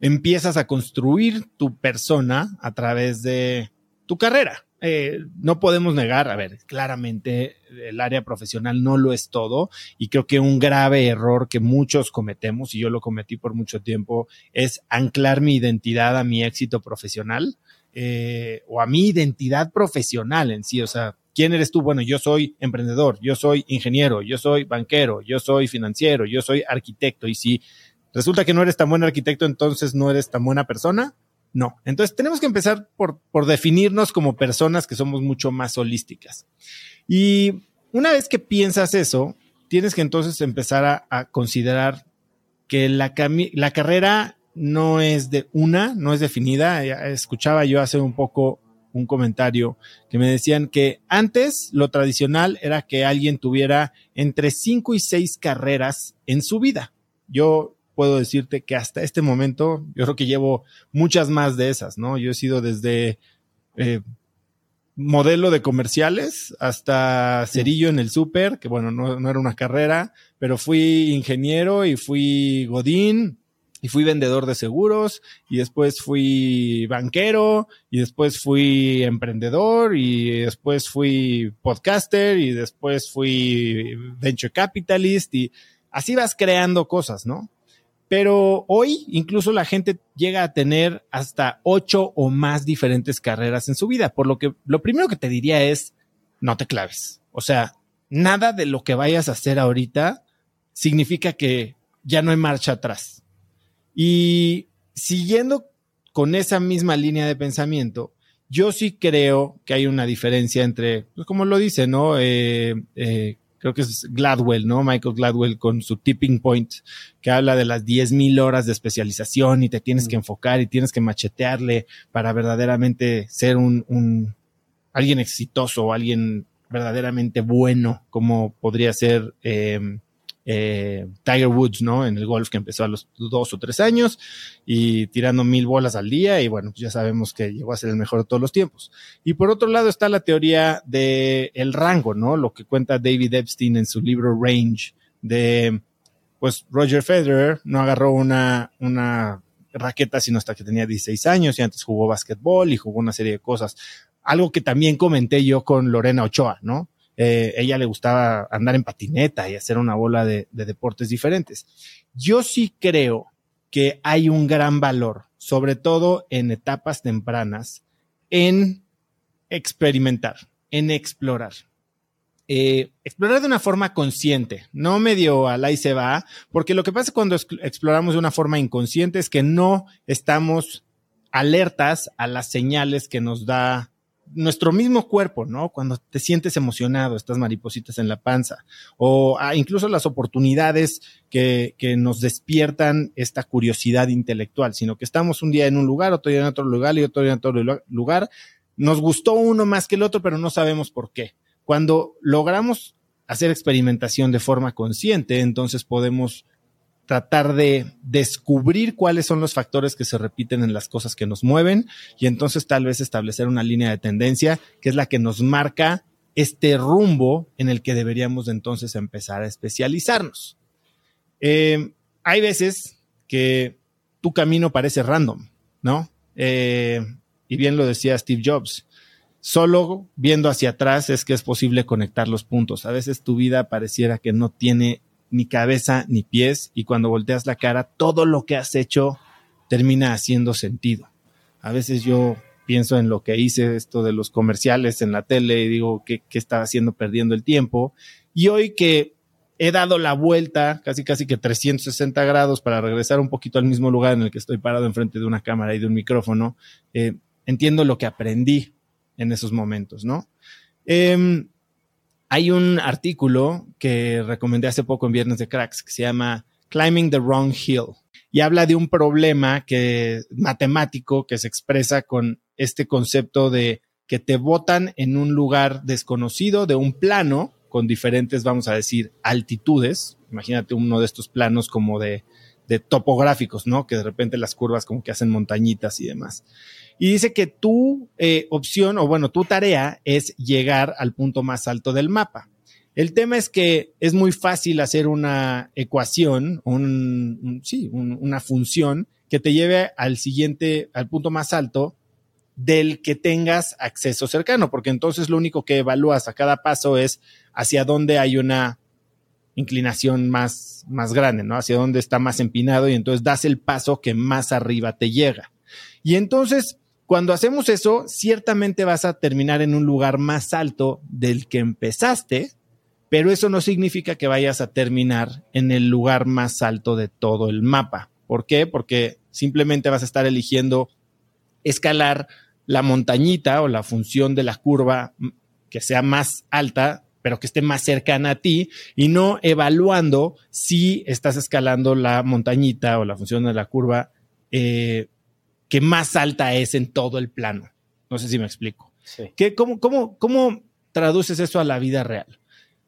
empiezas a construir tu persona a través de tu carrera. Eh, no podemos negar, a ver, claramente el área profesional no lo es todo y creo que un grave error que muchos cometemos, y yo lo cometí por mucho tiempo, es anclar mi identidad a mi éxito profesional eh, o a mi identidad profesional en sí. O sea, ¿Quién eres tú? Bueno, yo soy emprendedor, yo soy ingeniero, yo soy banquero, yo soy financiero, yo soy arquitecto. Y si resulta que no eres tan buen arquitecto, entonces no eres tan buena persona, No. Entonces tenemos que empezar por, por definirnos como personas que somos mucho más holísticas. Y una vez que piensas eso, tienes que entonces empezar a, considerar que la, la carrera no es de una, no es definida. Escuchaba yo hace un poco un comentario que me decían que antes lo tradicional era que alguien tuviera entre cinco y seis carreras en su vida. Yo puedo decirte que hasta este momento, yo creo que llevo muchas más de esas, ¿no? Yo he sido desde eh, modelo de comerciales hasta cerillo en el súper, que bueno, no, no, era una carrera, pero fui ingeniero y fui godín y fui vendedor de seguros y después fui banquero y después fui emprendedor y después fui podcaster y después fui venture capitalist y así vas creando cosas, ¿no? Pero hoy incluso la gente llega a tener hasta ocho o más diferentes carreras en su vida, por lo que lo primero que te diría es, no te claves. O sea, nada de lo que vayas a hacer ahorita significa que ya no hay marcha atrás. Y siguiendo con esa misma línea de pensamiento, yo sí creo que hay una diferencia entre, pues como lo dice, ¿no? Eh, eh, creo que es Gladwell, ¿no? Michael Gladwell con su tipping point, que habla de las 10.000 horas de especialización y te tienes que enfocar y tienes que machetearle para verdaderamente ser un, un alguien exitoso o alguien verdaderamente bueno, como podría ser eh, eh, Tiger Woods, ¿no? En el golf que empezó a los dos o tres años y tirando mil bolas al día y bueno, ya sabemos que llegó a ser el mejor de todos los tiempos. Y por otro lado está la teoría de el rango, ¿no? Lo que cuenta David Epstein en su libro Range de, pues Roger Federer no agarró una, una raqueta sino hasta que tenía 16 años y antes jugó básquetbol y jugó una serie de cosas. Algo que también comenté yo con Lorena Ochoa, ¿no? Eh, ella le gustaba andar en patineta y hacer una bola de, de deportes diferentes. Yo sí creo que hay un gran valor, sobre todo en etapas tempranas, en experimentar, en explorar. Eh, explorar de una forma consciente, no medio al ahí se va, porque lo que pasa cuando exploramos de una forma inconsciente es que no estamos alertas a las señales que nos da nuestro mismo cuerpo, ¿no? Cuando te sientes emocionado, estas maripositas en la panza, o ah, incluso las oportunidades que, que, nos despiertan esta curiosidad intelectual, sino que estamos un día en un lugar, otro día en otro lugar y otro día en otro lugar. Nos gustó uno más que el otro, pero no sabemos por qué. Cuando logramos hacer experimentación de forma consciente, entonces podemos tratar de descubrir cuáles son los factores que se repiten en las cosas que nos mueven y entonces tal vez establecer una línea de tendencia que es la que nos marca este rumbo en el que deberíamos entonces empezar a especializarnos. Eh, hay veces que tu camino parece random, ¿no? Eh, y bien lo decía Steve Jobs, solo viendo hacia atrás es que es posible conectar los puntos. A veces tu vida pareciera que no tiene ni cabeza ni pies y cuando volteas la cara, todo lo que has hecho termina haciendo sentido. A veces yo pienso en lo que hice, esto de los comerciales en la tele y digo que, estaba haciendo perdiendo el tiempo. Y hoy que he dado la vuelta, casi casi que 360 grados para regresar un poquito al mismo lugar en el que estoy parado enfrente de una cámara y de un micrófono, eh, entiendo lo que aprendí en esos momentos, ¿no? Em, hay un artículo que recomendé hace poco en Viernes de Cracks que se llama Climbing the Wrong Hill y habla de un problema que matemático que se expresa con este concepto de que te botan en un lugar desconocido de un plano con diferentes, vamos a decir, altitudes. Imagínate uno de estos planos como de, de topográficos, ¿no? Que de repente las curvas como que hacen montañitas y demás. Y dice que tu eh, opción, o bueno, tu tarea es llegar al punto más alto del mapa. El tema es que es muy fácil hacer una ecuación, un, sí, una función que te lleve al siguiente, al punto más alto del que tengas acceso cercano, porque entonces lo único que evalúas a cada paso es hacia dónde hay una inclinación más, más grande, ¿no? Hacia dónde está más empinado y entonces das el paso que más arriba te llega. Y entonces cuando hacemos eso, ciertamente vas a terminar en un lugar más alto del que empezaste, pero eso no significa que vayas a terminar en el lugar más alto de todo el mapa. ¿Por qué? Porque simplemente vas a estar eligiendo escalar la montañita o la función de la curva que sea más alta, pero que esté más cercana a ti y no evaluando si estás escalando la montañita o la función de la curva eh, que más alta es en todo el plano. No sé si me explico. ¿Qué, cómo, cómo, ¿Cómo traduces eso a la vida real?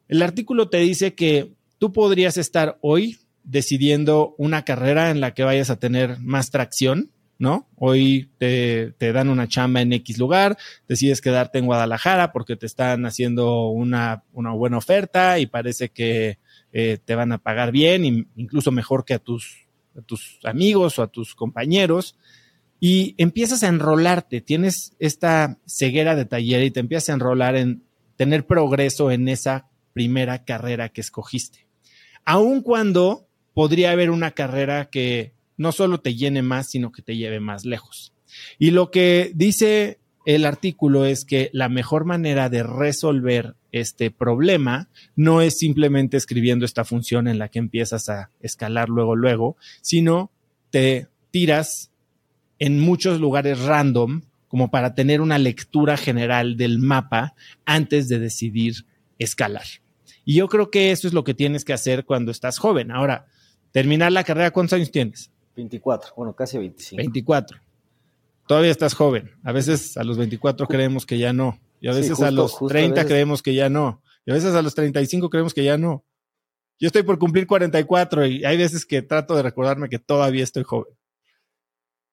El artículo te dice que tú podrías estar hoy decidiendo una carrera en la que vayas a tener más tracción, ¿no? Hoy te, dan una chamba en X lugar, decides quedarte en Guadalajara porque te están haciendo una, buena oferta y parece que eh, te van a pagar bien, incluso mejor que a tus, a tus amigos o a tus compañeros. Y empiezas a enrolarte, tienes esta ceguera de taller y te empiezas a enrolar en tener progreso en esa primera carrera que escogiste. Aun cuando podría haber una carrera que no solo te llene más, sino que te lleve más lejos. Y lo que dice el artículo es que la mejor manera de resolver este problema no es simplemente escribiendo esta función en la que empiezas a escalar luego, luego, sino te tiras en muchos lugares random como para tener una lectura general del mapa antes de decidir escalar. Y yo creo que eso es lo que tienes que hacer cuando estás joven. Ahora, terminar la carrera, ¿cuántos años tienes? 24, bueno, casi 25. 24. Todavía estás joven. A veces a los 24 creemos que ya no. Y a veces a los 30 creemos que ya no. Y a veces a los 35 creemos que ya no. Yo estoy por cumplir 44 y hay veces que trato de recordarme que todavía estoy joven.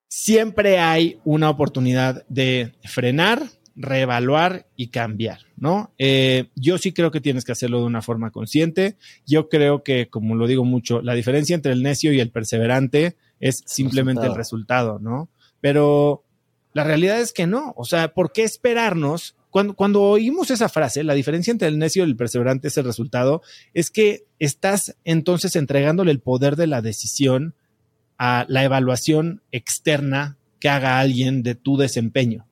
Siempre hay una oportunidad de frenar, reevaluar y cambiar, ¿no? Eh, yo sí creo que tienes que hacerlo de una forma consciente. Yo creo que, como lo digo mucho, la diferencia entre el necio y el perseverante es simplemente el resultado, ¿no? Pero la realidad es que no. O sea, ¿por qué esperarnos? Cuando, cuando oímos esa frase, la diferencia entre el necio y el perseverante es el resultado, es que estás entonces entregándole el poder de la decisión a la evaluación externa que haga alguien de tu desempeño.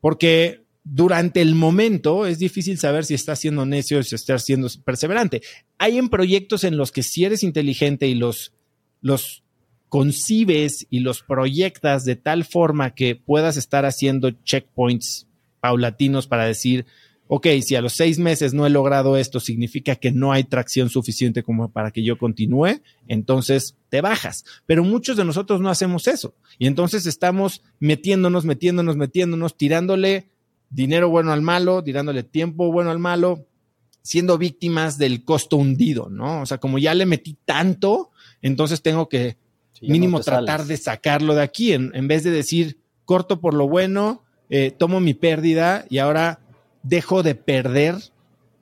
Porque durante el momento es difícil saber si estás siendo necio o si estás siendo perseverante. Hay en proyectos en los que si eres inteligente y los, los concibes y los proyectas de tal forma que puedas estar haciendo checkpoints paulatinos para decir, ok, si a los seis meses no he logrado esto, significa que no hay tracción suficiente como para que yo continúe, entonces te bajas. Pero muchos de nosotros no hacemos eso. Y entonces estamos metiéndonos, metiéndonos, metiéndonos, tirándole dinero bueno al malo, tirándole tiempo bueno al malo, siendo víctimas del costo hundido, ¿no? O sea, como ya le metí tanto, entonces tengo que mínimo tratar de sacarlo de aquí, en, en, vez de decir, corto por lo bueno, eh, tomo mi pérdida y ahora dejo de perder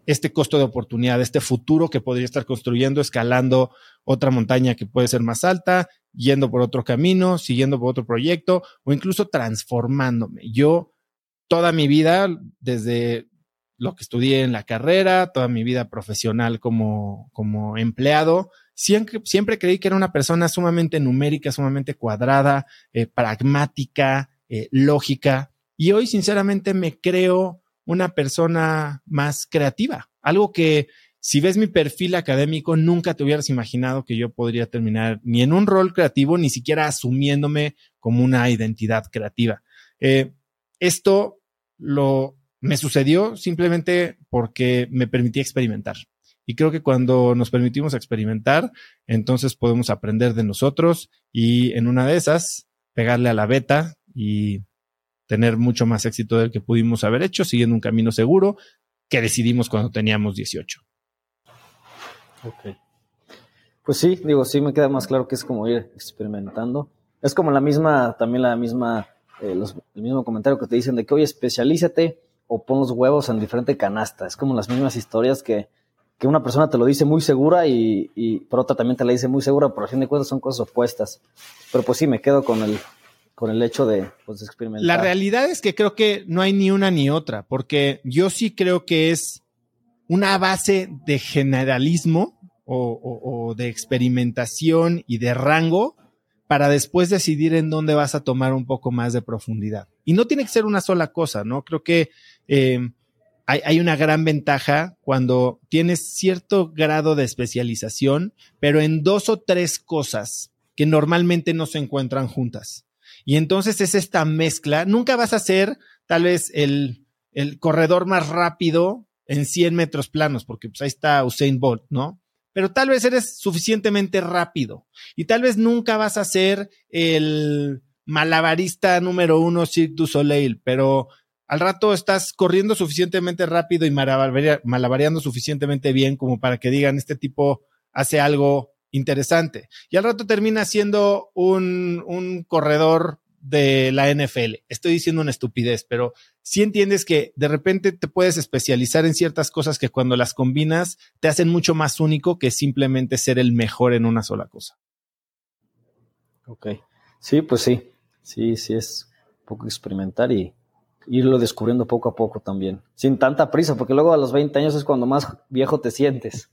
este costo de oportunidad, este futuro que podría estar construyendo, escalando otra montaña que puede ser más alta, yendo por otro camino, siguiendo por otro proyecto o incluso transformándome. Yo toda mi vida, desde lo que estudié en la carrera, toda mi vida profesional como, como empleado, siempre, creí que era una persona sumamente numérica, sumamente cuadrada, eh, pragmática, eh, lógica. Y hoy, sinceramente, me creo una persona más creativa. Algo que, si ves mi perfil académico, nunca te hubieras imaginado que yo podría terminar ni en un rol creativo, ni siquiera asumiéndome como una identidad creativa. Eh, esto lo me sucedió simplemente porque me permití experimentar. Y creo que cuando nos permitimos experimentar, entonces podemos aprender de nosotros y en una de esas pegarle a la beta y tener mucho más éxito del que pudimos haber hecho, siguiendo un camino seguro que decidimos cuando teníamos 18. Ok. Pues sí, digo, sí me queda más claro que es como ir experimentando. Es como la misma, también la misma, eh, el mismo comentario que te dicen de que, oye, especialízate o pon los huevos en diferente canasta. Es como las mismas historias que, que una persona te lo dice muy segura y, y por otra también te la dice muy segura, pero a fin de cuentas son cosas opuestas. Pero pues sí, me quedo con el, con el hecho de pues, experimentar. La realidad es que creo que no hay ni una ni otra, porque yo sí creo que es una base de generalismo o, o de experimentación y de rango para después decidir en dónde vas a tomar un poco más de profundidad. Y no tiene que ser una sola cosa, ¿no? Creo que eh, hay, hay, una gran ventaja cuando tienes cierto grado de especialización, pero en dos o tres cosas que normalmente no se encuentran juntas. Y entonces es esta mezcla. Nunca vas a ser tal vez el, el corredor más rápido en 100 metros planos, porque pues ahí está Usain Bolt, ¿no? Pero tal vez eres suficientemente rápido y tal vez nunca vas a ser el malabarista número uno Cirque du Soleil, pero al rato estás corriendo suficientemente rápido y malabareando suficientemente bien como para que digan este tipo hace algo interesante. Y al rato termina siendo un, un corredor de la NFL. Estoy diciendo una estupidez, pero si entiendes que de repente te puedes especializar en ciertas cosas que cuando las combinas te hacen mucho más único que simplemente ser el mejor en una sola cosa. Ok. Sí, pues sí. Sí, sí es un poco experimentar y irlo descubriendo poco a poco también, sin tanta prisa, porque luego a los 20 años es cuando más viejo te sientes.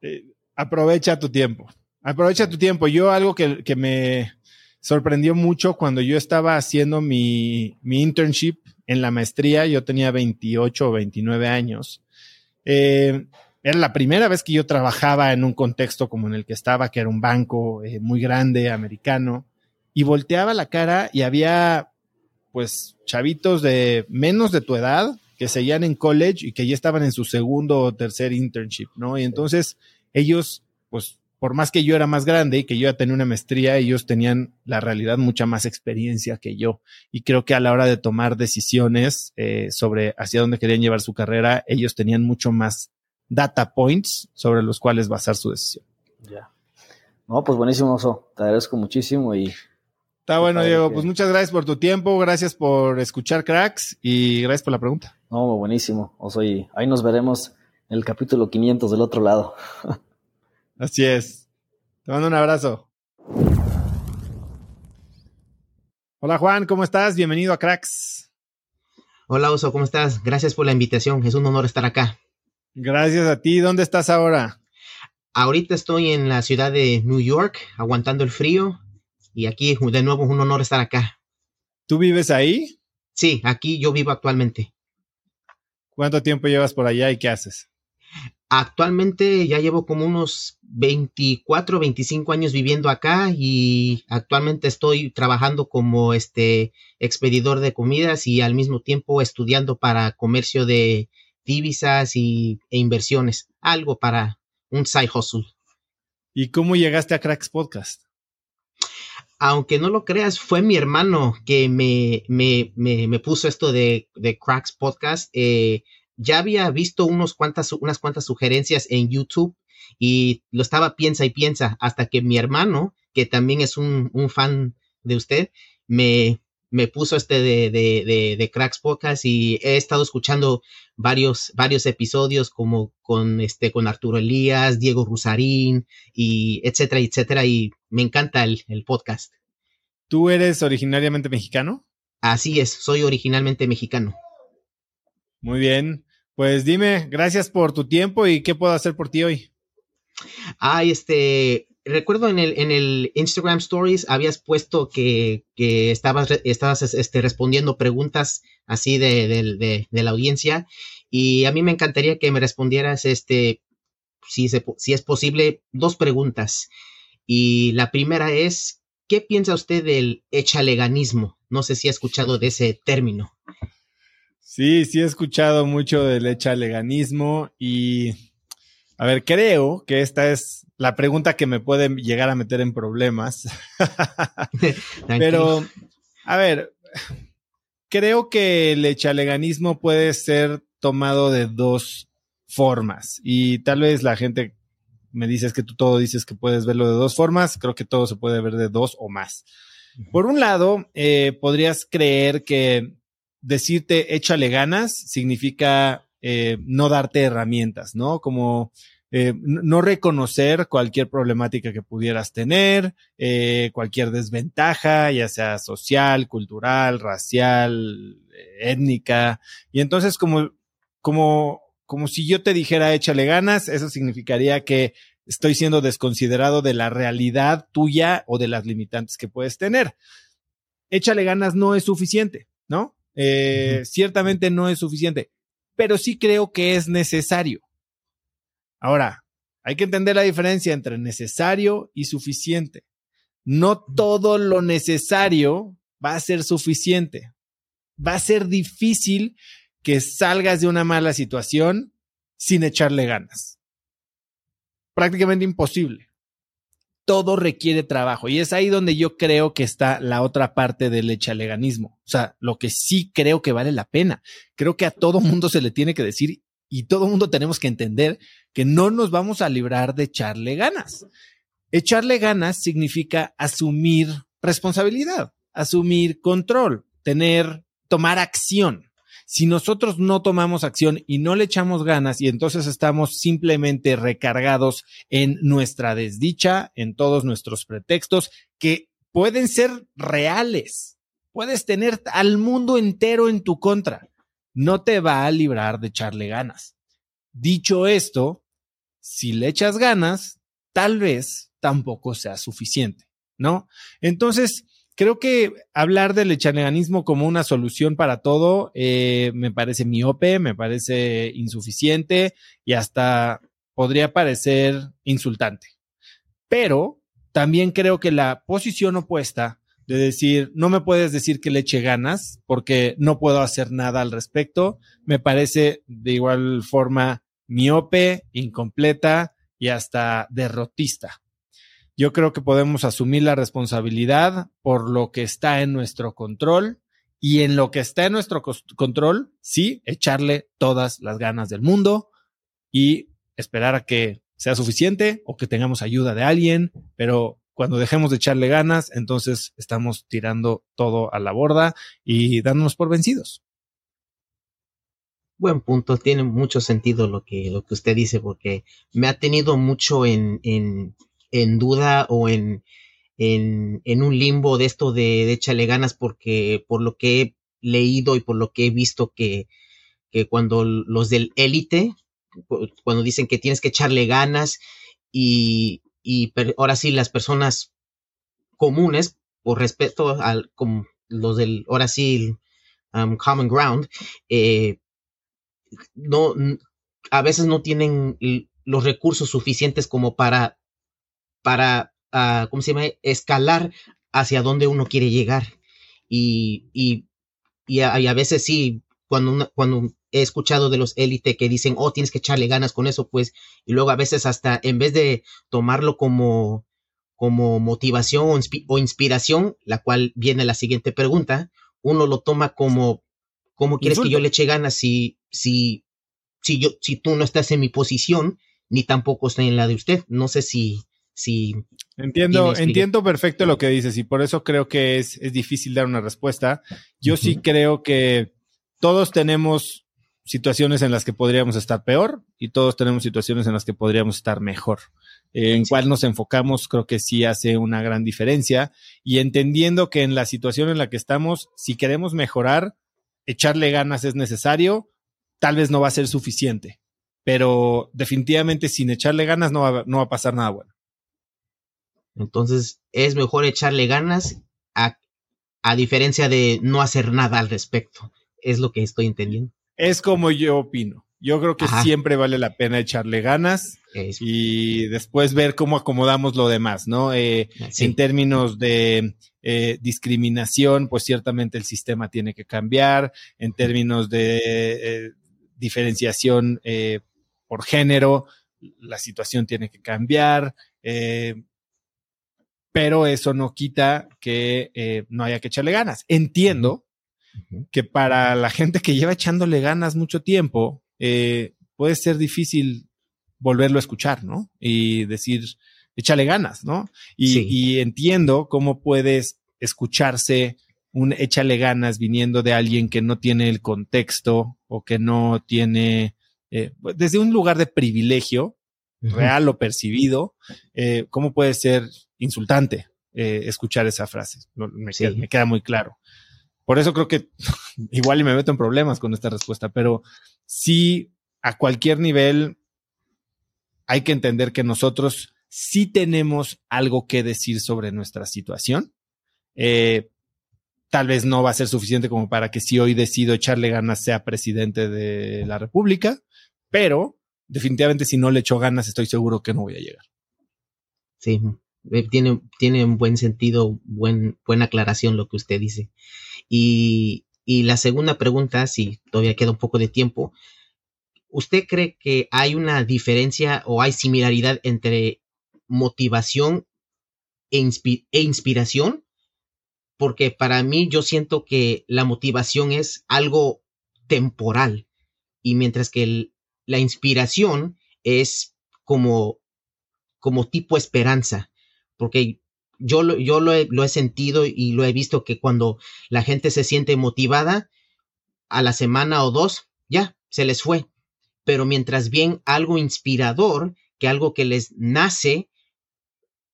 Eh, aprovecha tu tiempo, aprovecha tu tiempo. Yo algo que, que, me sorprendió mucho cuando yo estaba haciendo mi, mi internship en la maestría, yo tenía 28 o 29 años. Eh, era la primera vez que yo trabajaba en un contexto como en el que estaba, que era un banco eh, muy grande, americano, y volteaba la cara y había pues chavitos de menos de tu edad que seguían en college y que ya estaban en su segundo o tercer internship, ¿no? Y entonces ellos, pues, por más que yo era más grande y que yo ya tenía una maestría, ellos tenían la realidad mucha más experiencia que yo. Y creo que a la hora de tomar decisiones eh, sobre hacia dónde querían llevar su carrera, ellos tenían mucho más data points sobre los cuales basar su decisión. Ya. No, pues buenísimo, Oso. Te agradezco muchísimo y Está bueno, Diego. Pues muchas gracias por tu tiempo, gracias por escuchar cracks y gracias por la pregunta. No, buenísimo. O soy, ahí nos veremos el capítulo 500 del otro lado. Así es. Te mando un abrazo. Hola Juan, ¿cómo estás? Bienvenido a Cracks. Hola Oso, ¿cómo estás? Gracias por la invitación. Es un honor estar acá. Gracias a ti. ¿Dónde estás ahora? Ahorita estoy en la ciudad de New York, aguantando el frío y aquí de nuevo es un honor estar acá. ¿Tú vives ahí? Sí, aquí yo vivo actualmente. ¿Cuánto tiempo llevas por allá y qué haces? Actualmente ya llevo como unos 24, 25 años viviendo acá y actualmente estoy trabajando como este expedidor de comidas y al mismo tiempo estudiando para comercio de divisas y, e inversiones, algo para un side hustle. ¿Y cómo llegaste a Cracks Podcast? aunque no lo creas, fue mi hermano que me, me, me, puso esto de, de Cracks Podcast. Eh, ya había visto unos cuantas, unas cuantas sugerencias en YouTube y lo estaba piensa y piensa hasta que mi hermano, que también es un, un fan de usted, me, me puso este de, de, de, Cracks Podcast y he estado escuchando varios, varios episodios como con este, con Arturo Elías, Diego Rusarín y etcétera, etcétera, y me encanta el, el podcast. ¿Tú eres originariamente mexicano? Así es, soy originalmente mexicano. Muy bien. Pues dime, gracias por tu tiempo y qué puedo hacer por ti hoy. Ah, este, recuerdo en el, en el Instagram Stories habías puesto que, que estabas, estabas este, respondiendo preguntas así de, de, la audiencia y a mí me encantaría que me respondieras, este, si, si es posible, dos preguntas. Y la primera es, ¿qué piensa usted del echaleganismo? No sé si ha escuchado de ese término. Sí, sí he escuchado mucho del echaleganismo y, a ver, creo que esta es la pregunta que me puede llegar a meter en problemas. Pero, a ver, creo que el echaleganismo puede ser tomado de dos formas y tal vez la gente me dice que tú todo dices que puedes verlo de dos formas, creo que todo se puede ver de dos o más. Por un lado, eh, podrías creer que decirte échale ganas significa eh, no darte herramientas, ¿no? Como eh, no reconocer cualquier problemática que pudieras tener, eh, cualquier desventaja, ya sea social, cultural, racial, étnica. Y entonces como, como, como si yo te dijera échale ganas, eso significaría que estoy siendo desconsiderado de la realidad tuya o de las limitantes que puedes tener. Échale ganas no es suficiente, ¿no? Eh, ciertamente no es suficiente, pero sí creo que es necesario. Ahora, hay que entender la diferencia entre necesario y suficiente. No todo lo necesario va a ser suficiente. Va a ser difícil que salgas de una mala situación sin echarle ganas. Prácticamente imposible. Todo requiere trabajo y es ahí donde yo creo que está la otra parte del echaleganismo. O sea, lo que sí creo que vale la pena. Creo que a todo mundo se le tiene que decir y todo mundo tenemos que entender que no nos vamos a librar de echarle ganas. Echarle ganas significa asumir responsabilidad, asumir control, tener, tomar acción. Si nosotros no tomamos acción y no le echamos ganas y entonces estamos simplemente recargados en nuestra desdicha, en todos nuestros pretextos que pueden ser reales, puedes tener al mundo entero en tu contra, no te va a librar de echarle ganas. Dicho esto, si le echas ganas, tal vez tampoco sea suficiente, ¿no? Entonces, creo que hablar del echaleganismo como una solución para todo eh, me parece miope, me parece insuficiente y hasta podría parecer insultante. Pero también creo que la posición opuesta de decir, no me puedes decir que le eche ganas porque no puedo hacer nada al respecto, me parece de igual forma miope, incompleta y hasta derrotista. Yo creo que podemos asumir la responsabilidad por lo que está en nuestro control y en lo que está en nuestro control, sí, echarle todas las ganas del mundo y esperar a que sea suficiente o que tengamos ayuda de alguien, pero cuando dejemos de echarle ganas, entonces estamos tirando todo a la borda y dándonos por vencidos. Buen punto, tiene mucho sentido lo que, lo que usted dice, porque me ha tenido mucho en, en en duda o en, en, en un limbo de esto de, de échale ganas porque por lo que he leído y por lo que he visto que, que cuando los del élite, cuando dicen que tienes que echarle ganas y, y ahora sí las personas comunes, por respeto al como los del, ahora sí, um, common ground, eh, no, a veces no tienen los recursos suficientes como para para, uh, ¿cómo se llama? Escalar hacia donde uno quiere llegar. Y, y, y, a, y a, veces sí, cuando, cuando he escuchado de los élite que dicen, oh, tienes que echarle ganas con eso, pues, y luego a veces hasta en vez de tomarlo como, como motivación o, inspiración, la cual viene la siguiente pregunta, uno lo toma como, ¿cómo quieres que yo le eche ganas si, si, si yo, si tú no estás en mi posición, ni tampoco estoy en la de usted? No sé si, Sí. Entiendo, entiendo perfecto lo que dices y por eso creo que es, es difícil dar una respuesta. Yo sí creo que todos tenemos situaciones en las que podríamos estar peor y todos tenemos situaciones en las que podríamos estar mejor. en cuál nos enfocamos creo que sí hace una gran diferencia y entendiendo que en la situación en la que estamos, si queremos mejorar, echarle ganas es necesario, tal vez no va a ser suficiente, pero definitivamente sin echarle ganas no va, no va a pasar nada bueno. Entonces es mejor echarle ganas a, a diferencia de no hacer nada al respecto. Es lo que estoy entendiendo. Es como yo opino. Yo creo que siempre vale la pena echarle ganas y después ver cómo acomodamos lo demás, ¿no? Eh, En términos de eh, discriminación, pues ciertamente el sistema tiene que cambiar. En términos de eh, diferenciación eh, por género, la situación tiene que cambiar. Eh, pero eso no quita que eh, no haya que echarle ganas. Entiendo que para la gente que lleva echándole ganas mucho tiempo, eh, puede ser difícil volverlo a escuchar, ¿no? Y decir, échale ganas, ¿no? Y, y entiendo cómo puedes escucharse un échale ganas viniendo de alguien que no tiene el contexto o que no tiene, eh, desde un lugar de privilegio, real o percibido, eh, ¿cómo puede ser insultante eh, escuchar esa frase. Me, queda, muy claro. Por eso creo que igual y me meto en problemas con esta respuesta, pero sí a cualquier nivel hay que entender que nosotros sí tenemos algo que decir sobre nuestra situación. Eh, tal vez no va a ser suficiente como para que si hoy decido echarle ganas sea presidente de la República, pero definitivamente si no le echo ganas estoy seguro que no voy a llegar. Sí, eh, tiene, tiene un buen sentido, buen, buena aclaración lo que usted dice. Y, y la segunda pregunta, si todavía queda un poco de tiempo, ¿usted cree que hay una diferencia o hay similaridad entre motivación e, e inspiración? Porque para mí yo siento que la motivación es algo temporal y mientras que la inspiración es como, como tipo esperanza, porque yo, lo, yo lo, he, lo he sentido y lo he visto que cuando la gente se siente motivada, a la semana o dos, ya, se les fue. Pero mientras bien algo inspirador, que algo que les nace,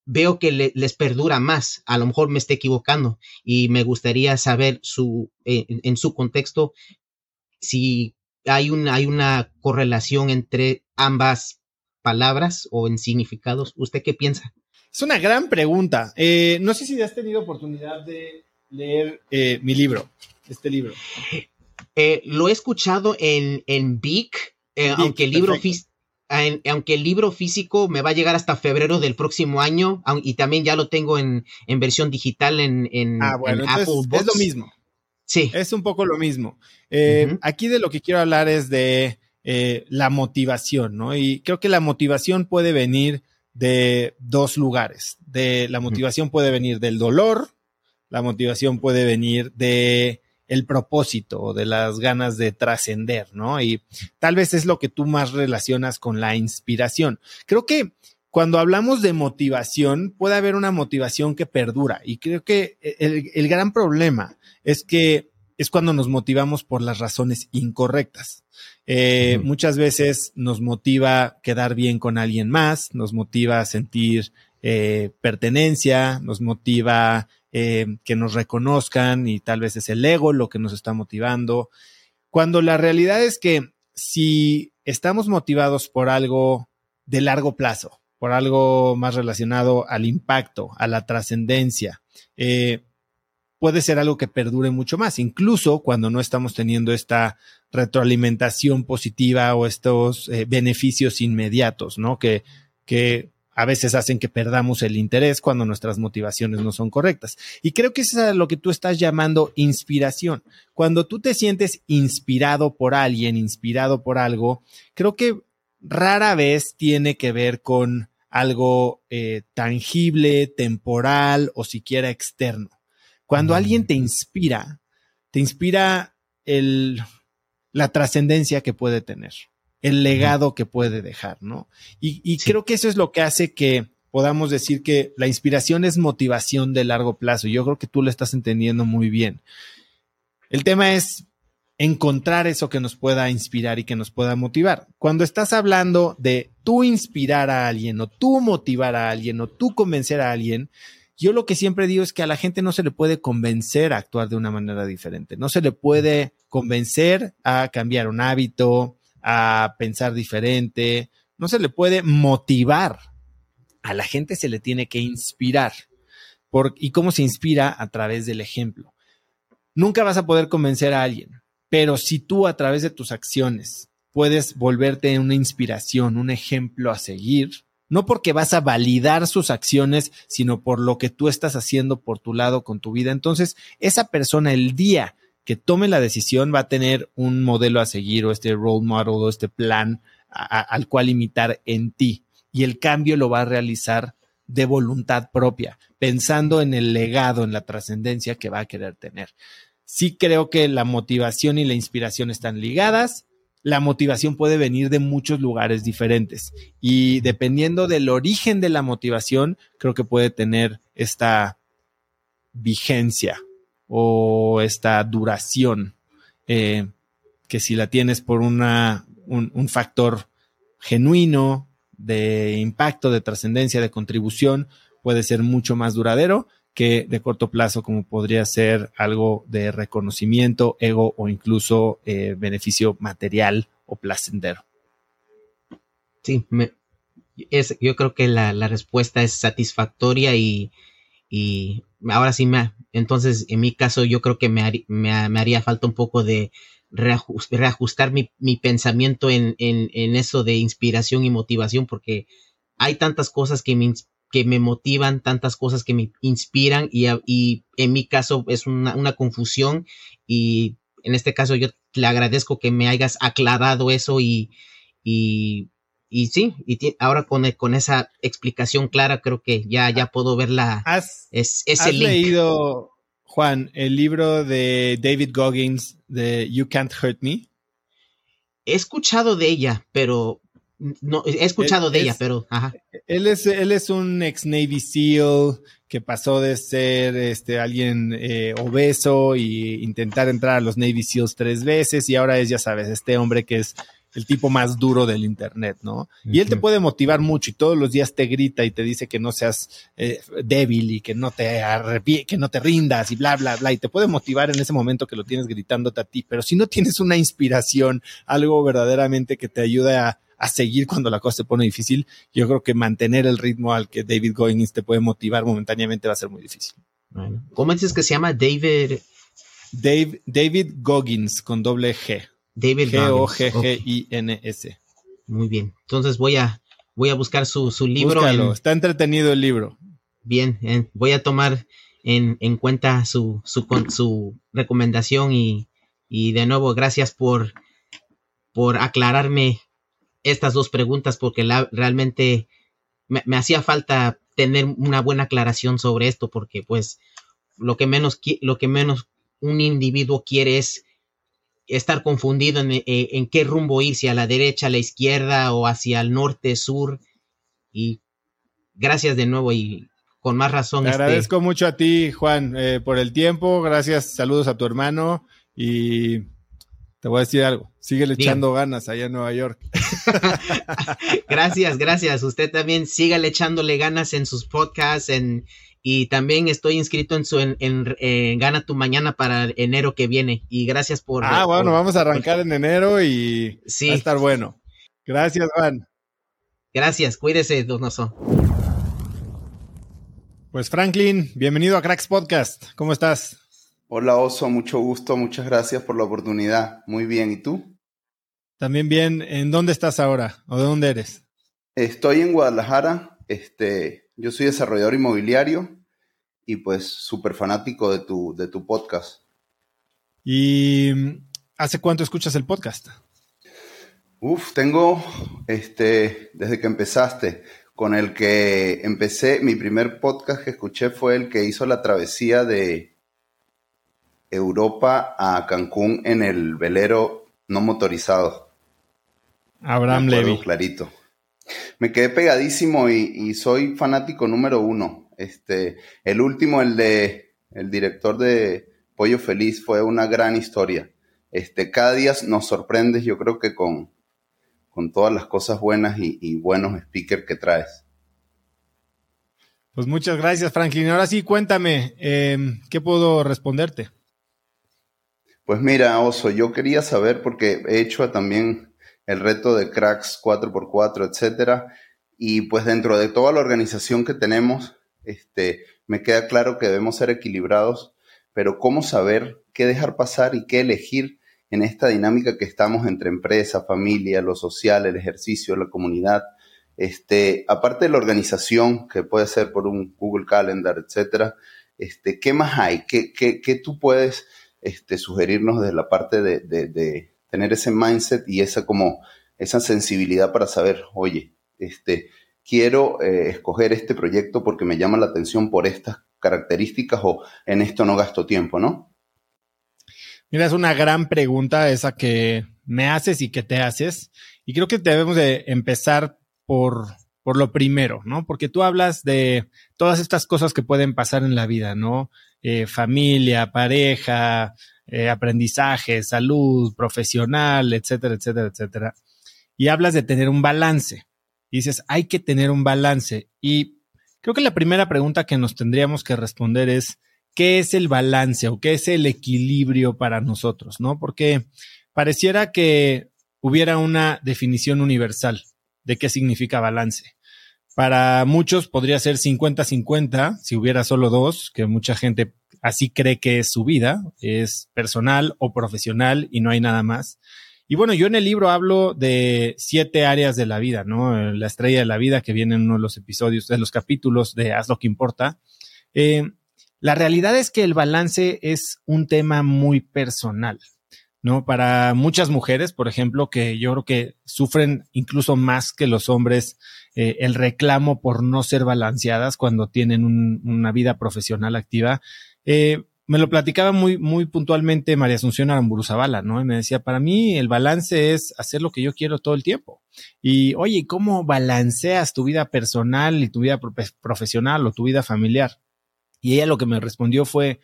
veo que les perdura más. A lo mejor me esté equivocando y me gustaría saber su, eh, en su contexto si hay una, hay una correlación entre ambas palabras o en significados. ¿Usted qué piensa? Es una gran pregunta. Eh, no sé si has tenido oportunidad de leer eh, mi libro, este libro. Eh, lo he escuchado en, en Vic, aunque el libro aunque el libro físico me va a llegar hasta febrero del próximo año y también ya lo tengo en, versión digital en, en, ah, bueno, Apple Es lo mismo. Sí. Es un poco lo mismo. Eh, aquí de lo que quiero hablar es de eh, la motivación, ¿no? Y creo que la motivación puede venir de dos lugares. De, la motivación puede venir del dolor, la motivación puede venir de el propósito o de las ganas de trascender, ¿no? Y tal vez es lo que tú más relacionas con la inspiración. Creo que cuando hablamos de motivación, puede haber una motivación que perdura. Y creo que el, gran problema es que es cuando nos motivamos por las razones incorrectas. Eh, muchas veces nos motiva quedar bien con alguien más, nos motiva sentir eh, pertenencia, nos motiva eh, que nos reconozcan y tal vez es el ego lo que nos está motivando. Cuando la realidad es que si estamos motivados por algo de largo plazo, por algo más relacionado al impacto, a la trascendencia. Eh, puede ser algo que perdure mucho más, incluso cuando no estamos teniendo esta retroalimentación positiva o estos eh, beneficios inmediatos, ¿no? Que, que a veces hacen que perdamos el interés cuando nuestras motivaciones no son correctas. Y creo que eso es lo que tú estás llamando inspiración. Cuando tú te sientes inspirado por alguien, inspirado por algo, creo que rara vez tiene que ver con algo eh, tangible, temporal o siquiera externo. Cuando alguien te inspira, te inspira el, la trascendencia que puede tener, el legado que puede dejar, ¿no? Y, creo que eso es lo que hace que podamos decir que la inspiración es motivación de largo plazo. Yo creo que tú lo estás entendiendo muy bien. El tema es encontrar eso que nos pueda inspirar y que nos pueda motivar. Cuando estás hablando de tú inspirar a alguien o tú motivar a alguien o tú convencer a alguien, yo lo que siempre digo es que a la gente no se le puede convencer a actuar de una manera diferente, no se le puede convencer a cambiar un hábito, a pensar diferente, no se le puede motivar. A la gente se le tiene que inspirar. Por, ¿Y cómo se inspira? A través del ejemplo. Nunca vas a poder convencer a alguien pero si tú a través de tus acciones puedes volverte una inspiración, un ejemplo a seguir, no porque vas a validar sus acciones, sino por lo que tú estás haciendo por tu lado con tu vida. Entonces, esa persona el día que tome la decisión va a tener un modelo a seguir o este role model o este plan al cual imitar en ti. Y el cambio lo va a realizar de voluntad propia, pensando en el legado, en la trascendencia que va a querer tener sí creo que la motivación y la inspiración están ligadas. La motivación puede venir de muchos lugares diferentes y dependiendo del origen de la motivación, creo que puede tener esta vigencia o esta duración, eh, que si la tienes por una, un factor genuino de impacto, de trascendencia, de contribución, puede ser mucho más duradero que de corto plazo, como podría ser algo de reconocimiento, ego o incluso eh, beneficio material o placentero. Sí, es, yo creo que la, respuesta es satisfactoria y, ahora sí me, entonces en mi caso yo creo que me, me, haría falta un poco de reajustar mi, pensamiento en, en, eso de inspiración y motivación porque hay tantas cosas que me, que me motivan, tantas cosas que me inspiran y, y en mi caso es una, una, confusión y en este caso yo le agradezco que me hayas aclarado eso y, y, y sí, y ahora con, con esa explicación clara creo que ya, ya puedo ver la, ¿Has, es, ese has leído, Juan, el libro de David Goggins de You Can't Hurt Me? He escuchado de ella, pero no, he escuchado de ella, pero ajá. Él es, él es un ex Navy SEAL que pasó de ser este alguien eh, obeso y intentar entrar a los Navy SEALs tres veces y ahora es, ya sabes, este hombre que es el tipo más duro del Internet, ¿no? Y él te puede motivar mucho y todos los días te grita y te dice que no seas eh, débil y que no te que no te rindas y bla, bla, bla. Y te puede motivar en ese momento que lo tienes gritándote a ti. Pero si no tienes una inspiración, algo verdaderamente que te ayude a, a seguir cuando la cosa se pone difícil, yo creo que mantener el ritmo al que David Goggins te puede motivar momentáneamente va a ser muy difícil. ¿Cómo dices que se llama David? Dave, David Goggins con doble G. David G-O-G-G-I-N-S. Muy bien. Entonces voy a, voy a buscar su, su libro. Está entretenido el libro. Bien, voy a tomar en, en cuenta su, su, su recomendación y, y, de nuevo gracias por, por aclararme estas dos preguntas porque la, realmente me, me, hacía falta tener una buena aclaración sobre esto porque pues lo que menos lo que menos un individuo quiere es estar confundido en, eh, en, qué rumbo ir, si a la derecha, a la izquierda o hacia el norte, sur. Y gracias de nuevo y con más razón. Te este agradezco mucho a ti, Juan, eh, por el tiempo. Gracias, saludos a tu hermano y te voy a decir algo. Sigue echando ganas allá en Nueva York. gracias, gracias. Usted también siga echándole ganas en sus podcasts, en, y también estoy inscrito en su en, Gana tu Mañana para enero que viene. Y gracias por. Ah, bueno, vamos a arrancar en enero y va a estar bueno. Gracias, Juan. Gracias, cuídese, Donoso. Pues Franklin, bienvenido a Cracks Podcast. ¿Cómo estás? Hola Oso, mucho gusto, muchas gracias por la oportunidad. Muy bien, ¿y tú? También bien, ¿en dónde estás ahora o de dónde eres? Estoy en Guadalajara, este, yo soy desarrollador inmobiliario y pues súper fanático de tu, de tu podcast. ¿Y hace cuánto escuchas el podcast? Uf, tengo, este, desde que empezaste, con el que empecé, mi primer podcast que escuché fue el que hizo la travesía de Europa a Cancún en el velero no motorizado. Abraham Levy. Clarito. Me quedé pegadísimo y, y soy fanático número uno. Este, el último, el de el director de Pollo Feliz, fue una gran historia. Este, cada día nos sorprendes, yo creo que con, con todas las cosas buenas y, buenos speakers que traes. Pues muchas gracias, Franklin. Ahora sí, cuéntame, em, ¿qué puedo responderte? Pues mira, Oso, yo quería saber, porque he hecho también el reto de cracks 4x4, etcétera, y pues dentro de toda la organización que tenemos, este, me queda claro que debemos ser equilibrados, pero cómo saber qué dejar pasar y qué elegir en esta dinámica que estamos entre empresa, familia, lo social, el ejercicio, la comunidad. Este, aparte de la organización, que puede ser por un Google Calendar, etcétera, este, ¿qué más hay? ¿Qué, qué, qué tú puedes este, sugerirnos de la parte de, de, de, tener ese mindset y esa como esa sensibilidad para saber, oye, este, quiero eh, escoger este proyecto porque me llama la atención por estas características o en esto no gasto tiempo, ¿no? Mira, es una gran pregunta esa que me haces y que te haces. Y creo que debemos de empezar por, por lo primero, ¿no? Porque tú hablas de todas estas cosas que pueden pasar en la vida, ¿no? Eh, familia, pareja, eh, aprendizaje, salud, profesional, etcétera, etcétera, etcétera. Y hablas de tener un balance dices, hay que tener un balance. Y creo que la primera pregunta que nos tendríamos que responder es, ¿qué es el balance o qué es el equilibrio para nosotros? ¿No? Porque pareciera que hubiera una definición universal de qué significa balance. Para muchos podría ser 50-50 si hubiera solo dos, que mucha gente así cree que es su vida, es personal o profesional y no hay nada más. Y bueno, yo en el libro hablo de siete áreas de la vida, ¿no? La estrella de la vida que viene en uno de los episodios, de los capítulos de Haz lo que importa. Eh, la realidad es que el balance es un tema muy personal, ¿no? Para muchas mujeres, por ejemplo, que yo creo que sufren incluso más que los hombres eh, el reclamo por no ser balanceadas cuando tienen una vida profesional activa. Eh, me lo platicaba muy, muy puntualmente María Asunción Aramburu ¿no? Y me decía, para mí el balance es hacer lo que yo quiero todo el tiempo. Y oye, ¿cómo balanceas tu vida personal y tu vida profesional o tu vida familiar? Y ella lo que me respondió fue,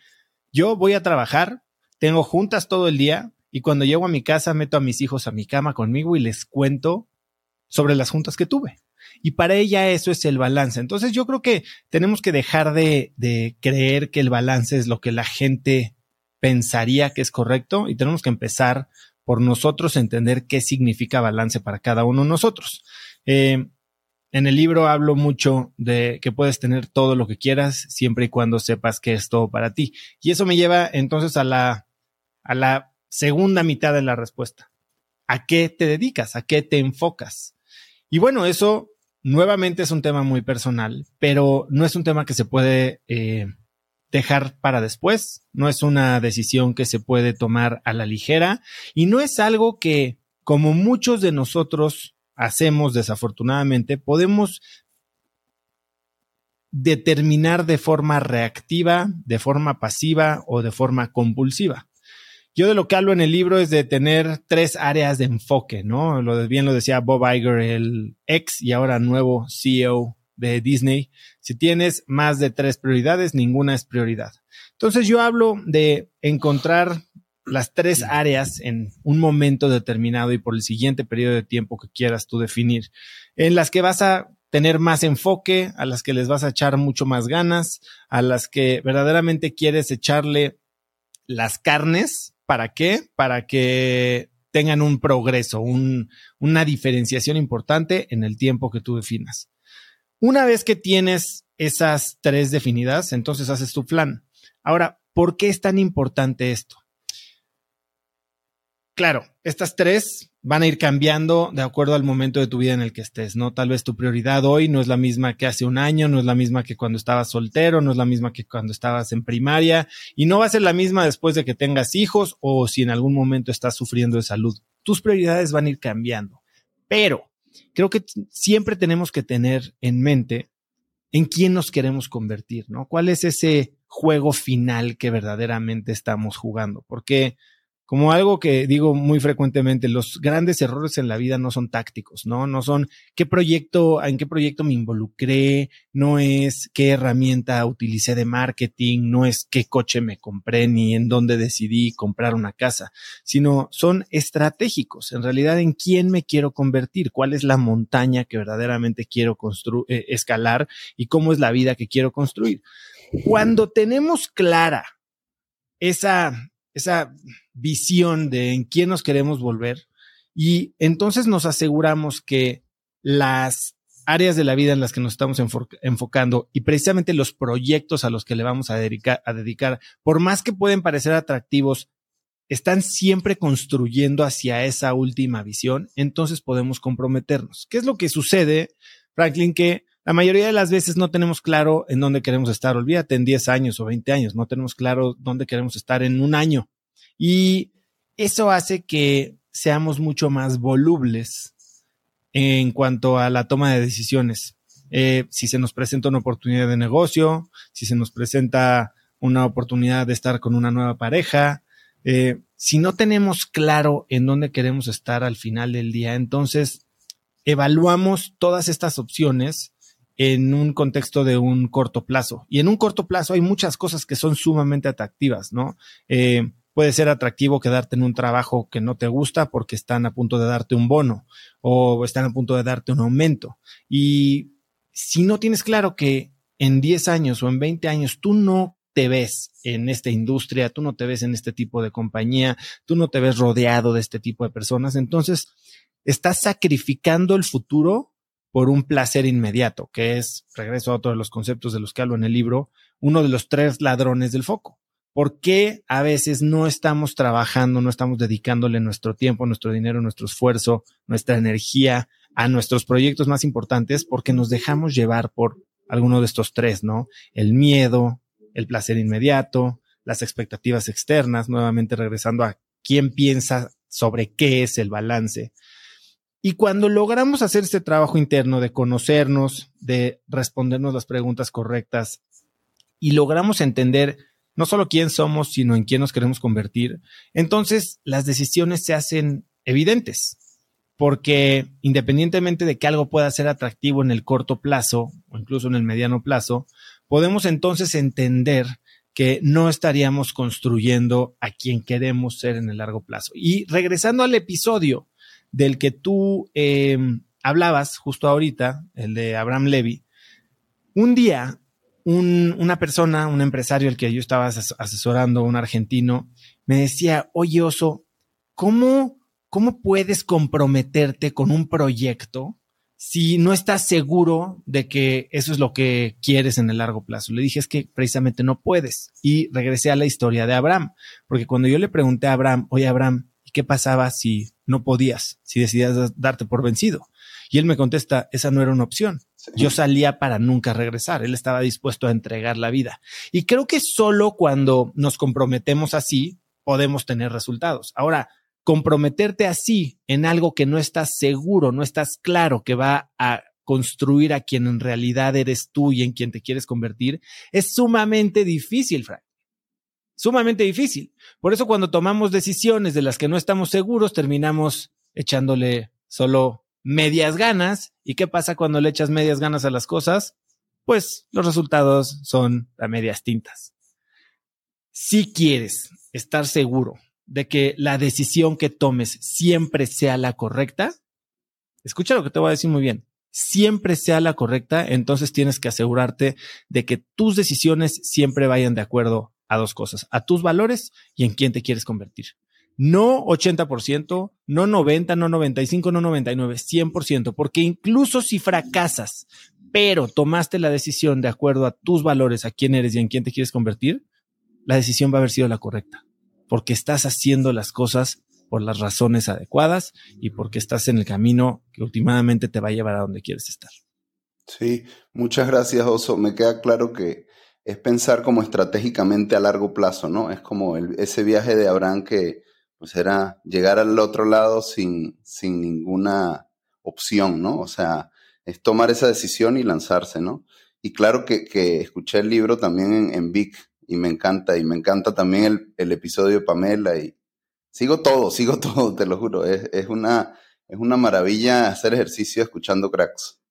yo voy a trabajar, tengo juntas todo el día y cuando llego a mi casa meto a mis hijos a mi cama conmigo y les cuento sobre las juntas que tuve. Y para ella eso es el balance. Entonces yo creo que tenemos que dejar de, de creer que el balance es lo que la gente pensaría que es correcto y tenemos que empezar por nosotros entender qué significa balance para cada uno de nosotros. Eh, en el libro hablo mucho de que puedes tener todo lo que quieras siempre y cuando sepas que es todo para ti. Y eso me lleva entonces a la, a la segunda mitad de la respuesta. ¿A qué te dedicas? ¿A qué te enfocas? Y bueno, eso nuevamente es un tema muy personal, pero no es un tema que se puede eh, dejar para después, no es una decisión que se puede tomar a la ligera y no es algo que, como muchos de nosotros hacemos desafortunadamente, podemos determinar de forma reactiva, de forma pasiva o de forma compulsiva. Yo de lo que hablo en el libro es de tener tres áreas de enfoque, ¿no? Lo bien lo decía Bob Iger, el ex y ahora nuevo CEO de Disney. Si tienes más de tres prioridades, ninguna es prioridad. Entonces yo hablo de encontrar las tres áreas en un momento determinado y por el siguiente periodo de tiempo que quieras tú definir, en las que vas a tener más enfoque, a las que les vas a echar mucho más ganas, a las que verdaderamente quieres echarle las carnes ¿Para qué? Para que tengan un progreso, una diferenciación importante en el tiempo que tú definas. Una vez que tienes esas tres definidas, entonces haces tu plan. Ahora, ¿por qué es tan importante esto? Claro, estas tres van a ir cambiando de acuerdo al momento de tu vida en el que estés, ¿no? Tal vez tu prioridad hoy no es la misma que hace un año, no es la misma que cuando estabas soltero, no es la misma que cuando estabas en primaria y no va a ser la misma después de que tengas hijos o si en algún momento estás sufriendo de salud. Tus prioridades van a ir cambiando, pero creo que siempre tenemos que tener en mente en quién nos queremos convertir, ¿no? ¿Cuál es ese juego final que verdaderamente estamos jugando? Porque como algo que digo muy frecuentemente, los grandes errores en la vida no son tácticos, ¿no? No son qué proyecto, en qué proyecto me involucré, no es qué herramienta utilicé de marketing, no es qué coche me compré ni en dónde decidí comprar una casa, sino son estratégicos. En realidad, en quién me quiero convertir, cuál es la montaña que verdaderamente quiero eh, escalar y cómo es la vida que quiero construir. Cuando tenemos clara esa, esa visión de en quién nos queremos volver y entonces nos aseguramos que las áreas de la vida en las que nos estamos enfocando y precisamente los proyectos a los que le vamos a dedicar, a dedicar, por más que pueden parecer atractivos, están siempre construyendo hacia esa última visión, entonces podemos comprometernos. ¿Qué es lo que sucede, Franklin? Que la mayoría de las veces no tenemos claro en dónde queremos estar. Olvídate en 10 años o 20 años, no tenemos claro dónde queremos estar en un año. Y eso hace que seamos mucho más volubles en cuanto a la toma de decisiones. Eh, si se nos presenta una oportunidad de negocio, si se nos presenta una oportunidad de estar con una nueva pareja, eh, si no tenemos claro en dónde queremos estar al final del día, entonces evaluamos todas estas opciones en un contexto de un corto plazo. Y en un corto plazo hay muchas cosas que son sumamente atractivas, ¿no? Eh, puede ser atractivo quedarte en un trabajo que no te gusta porque están a punto de darte un bono o están a punto de darte un aumento. Y si no tienes claro que en 10 años o en 20 años tú no te ves en esta industria, tú no te ves en este tipo de compañía, tú no te ves rodeado de este tipo de personas, entonces estás sacrificando el futuro por un placer inmediato, que es, regreso a otro de los conceptos de los que hablo en el libro, uno de los tres ladrones del foco ¿Por qué a veces no estamos trabajando, no estamos dedicándole nuestro tiempo, nuestro dinero, nuestro esfuerzo, nuestra energía a nuestros proyectos más importantes? Porque nos dejamos llevar por alguno de estos tres, ¿no? El miedo, el placer inmediato, las expectativas externas, nuevamente regresando a quién piensa sobre qué es el balance. Y cuando logramos hacer este trabajo interno de conocernos, de respondernos las preguntas correctas y logramos entender no solo quién somos, sino en quién nos queremos convertir, entonces las decisiones se hacen evidentes, porque independientemente de que algo pueda ser atractivo en el corto plazo o incluso en el mediano plazo, podemos entonces entender que no estaríamos construyendo a quien queremos ser en el largo plazo. Y regresando al episodio del que tú eh, hablabas justo ahorita, el de Abraham Levy, un día una persona, un empresario al que yo estaba asesorando, un argentino, me decía, oye Oso, ¿cómo, cómo puedes comprometerte con un proyecto si no estás seguro de que eso es lo que quieres en el largo plazo? Le dije, es que precisamente no puedes. Y regresé a la historia de Abraham, porque cuando yo le pregunté a Abraham, oye Abraham, ¿y qué pasaba si no podías, si decidías darte por vencido? Y él me contesta, esa no era una opción. Yo salía para nunca regresar. Él estaba dispuesto a entregar la vida. Y creo que solo cuando nos comprometemos así podemos tener resultados. Ahora, comprometerte así en algo que no estás seguro, no estás claro que va a construir a quien en realidad eres tú y en quien te quieres convertir, es sumamente difícil, Frank. Sumamente difícil. Por eso cuando tomamos decisiones de las que no estamos seguros, terminamos echándole solo medias ganas. ¿Y qué pasa cuando le echas medias ganas a las cosas? Pues los resultados son a medias tintas. Si quieres estar seguro de que la decisión que tomes siempre sea la correcta, escucha lo que te voy a decir muy bien, siempre sea la correcta, entonces tienes que asegurarte de que tus decisiones siempre vayan de acuerdo a dos cosas, a tus valores y en quién te quieres convertir. No 80%, no 90, no 95, no 99, 100%, porque incluso si fracasas, pero tomaste la decisión de acuerdo a tus valores, a quién eres y en quién te quieres convertir, la decisión va a haber sido la correcta, porque estás haciendo las cosas por las razones adecuadas y porque estás en el camino que últimamente te va a llevar a donde quieres estar. Sí, muchas gracias, Oso. Me queda claro que es pensar como estratégicamente a largo plazo, ¿no? Es como ese viaje de Abraham que, pues era llegar al otro lado sin, sin ninguna opción, ¿no? O sea, es tomar esa decisión y lanzarse, ¿no? Y claro que, escuché el libro también en, en, Vic y me encanta, y me encanta también el, el, episodio de Pamela y sigo todo, sigo todo, te lo juro, es, es, una, es una maravilla hacer ejercicio escuchando cracks.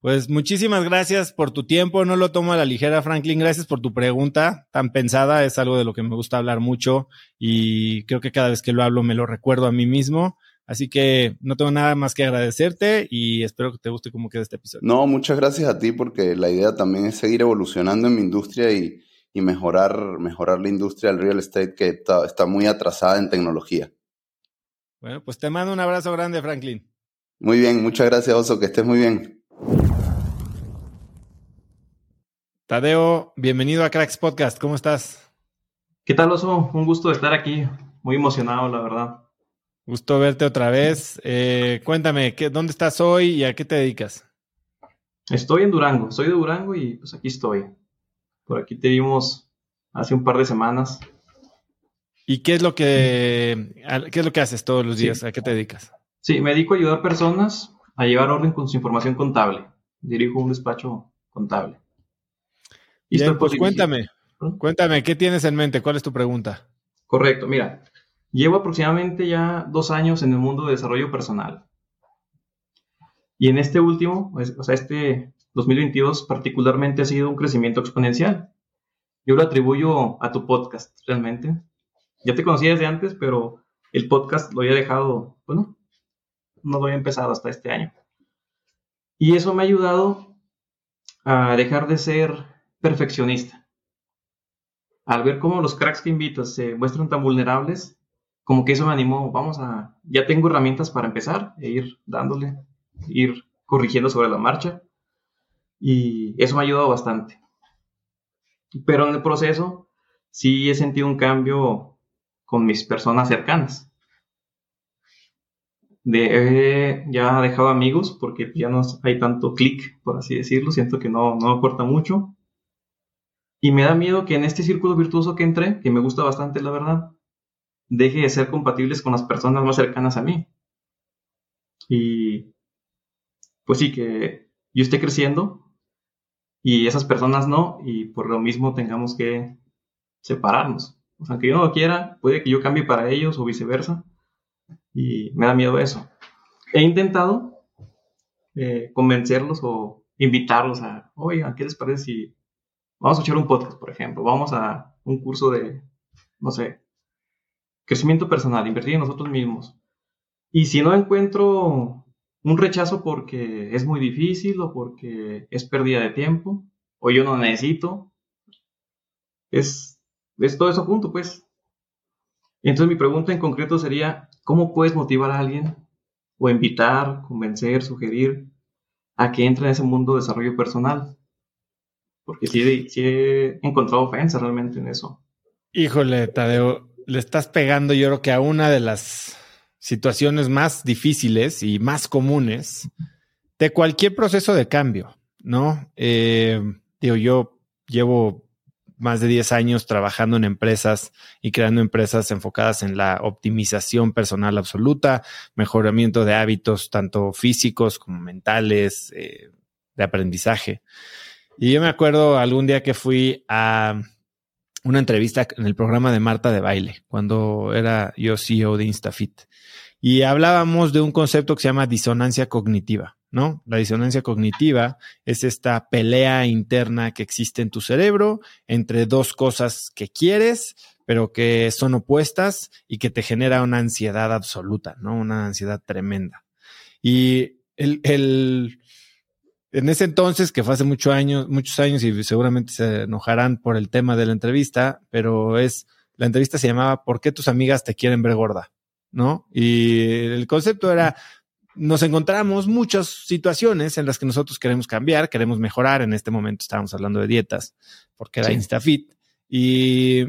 Pues muchísimas gracias por tu tiempo. No lo tomo a la ligera, Franklin. Gracias por tu pregunta tan pensada. Es algo de lo que me gusta hablar mucho y creo que cada vez que lo hablo me lo recuerdo a mí mismo. Así que no tengo nada más que agradecerte y espero que te guste cómo queda este episodio. No, muchas gracias a ti porque la idea también es seguir evolucionando en mi industria y, mejorar, mejorar la industria del real estate que está, está muy atrasada en tecnología. Bueno, pues te mando un abrazo grande, Franklin. Muy bien, muchas gracias, Oso, que estés muy bien. Tadeo, bienvenido a Cracks Podcast. ¿Cómo estás? ¿Qué tal, Oso? Un gusto estar aquí. Muy emocionado, la verdad. Gusto verte otra vez. Eh, cuéntame, ¿qué, ¿dónde estás hoy y a qué te dedicas? Estoy en Durango. Soy de Durango y pues aquí estoy. Por aquí te vimos hace un par de semanas. ¿Y qué es lo que, qué es lo que haces todos los días? ¿A qué te dedicas? Sí, me dedico a ayudar personas a llevar orden con su información contable. Dirijo un despacho contable. Bien, pues cuéntame, cuéntame, ¿qué tienes en mente? ¿Cuál es tu pregunta? Correcto, mira, llevo aproximadamente ya dos años en el mundo de desarrollo personal. Y en este último, pues, o sea, este 2022 particularmente ha sido un crecimiento exponencial. Yo lo atribuyo a tu podcast, realmente. Ya te conocía desde antes, pero el podcast lo había dejado, bueno, no lo había empezado hasta este año. Y eso me ha ayudado a dejar de ser perfeccionista. Al ver cómo los cracks que invitas se muestran tan vulnerables, como que eso me animó, vamos a, ya tengo herramientas para empezar e ir dándole, ir corrigiendo sobre la marcha. Y eso me ha ayudado bastante. Pero en el proceso sí he sentido un cambio con mis personas cercanas. De, he ya dejado amigos porque ya no hay tanto clic, por así decirlo. Siento que no, no aporta mucho. Y me da miedo que en este círculo virtuoso que entré, que me gusta bastante, la verdad, deje de ser compatibles con las personas más cercanas a mí. Y pues sí, que yo esté creciendo y esas personas no, y por lo mismo tengamos que separarnos. O sea, que yo no lo quiera, puede que yo cambie para ellos o viceversa, y me da miedo eso. He intentado eh, convencerlos o invitarlos a, oigan, ¿qué les parece si vamos a echar un podcast, por ejemplo? Vamos a un curso de, no sé, crecimiento personal, invertir en nosotros mismos. Y si no encuentro un rechazo porque es muy difícil o porque es pérdida de tiempo o yo no necesito, es, es todo eso junto, pues. Entonces mi pregunta en concreto sería, ¿cómo puedes motivar a alguien o invitar, convencer, sugerir a que entre en ese mundo de desarrollo personal? Porque sí, he encontrado ofensa realmente en eso. Híjole, Tadeo, le estás pegando yo creo que a una de las situaciones más difíciles y más comunes de cualquier proceso de cambio, ¿no? Eh, digo, yo llevo más de 10 años trabajando en empresas y creando empresas enfocadas en la optimización personal absoluta, mejoramiento de hábitos tanto físicos como mentales, eh, de aprendizaje. Y yo me acuerdo algún día que fui a una entrevista en el programa de Marta de Baile, cuando era yo CEO de Instafit. Y hablábamos de un concepto que se llama disonancia cognitiva, ¿no? La disonancia cognitiva es esta pelea interna que existe en tu cerebro entre dos cosas que quieres, pero que son opuestas y que te genera una ansiedad absoluta, ¿no? Una ansiedad tremenda. Y el, el en ese entonces, que fue hace muchos años, muchos años y seguramente se enojarán por el tema de la entrevista, pero es, la entrevista se llamaba ¿Por qué tus amigas te quieren ver gorda? ¿No? Y el concepto era, nos encontramos muchas situaciones en las que nosotros queremos cambiar, queremos mejorar. En este momento estábamos hablando de dietas, porque era InstaFit. Y,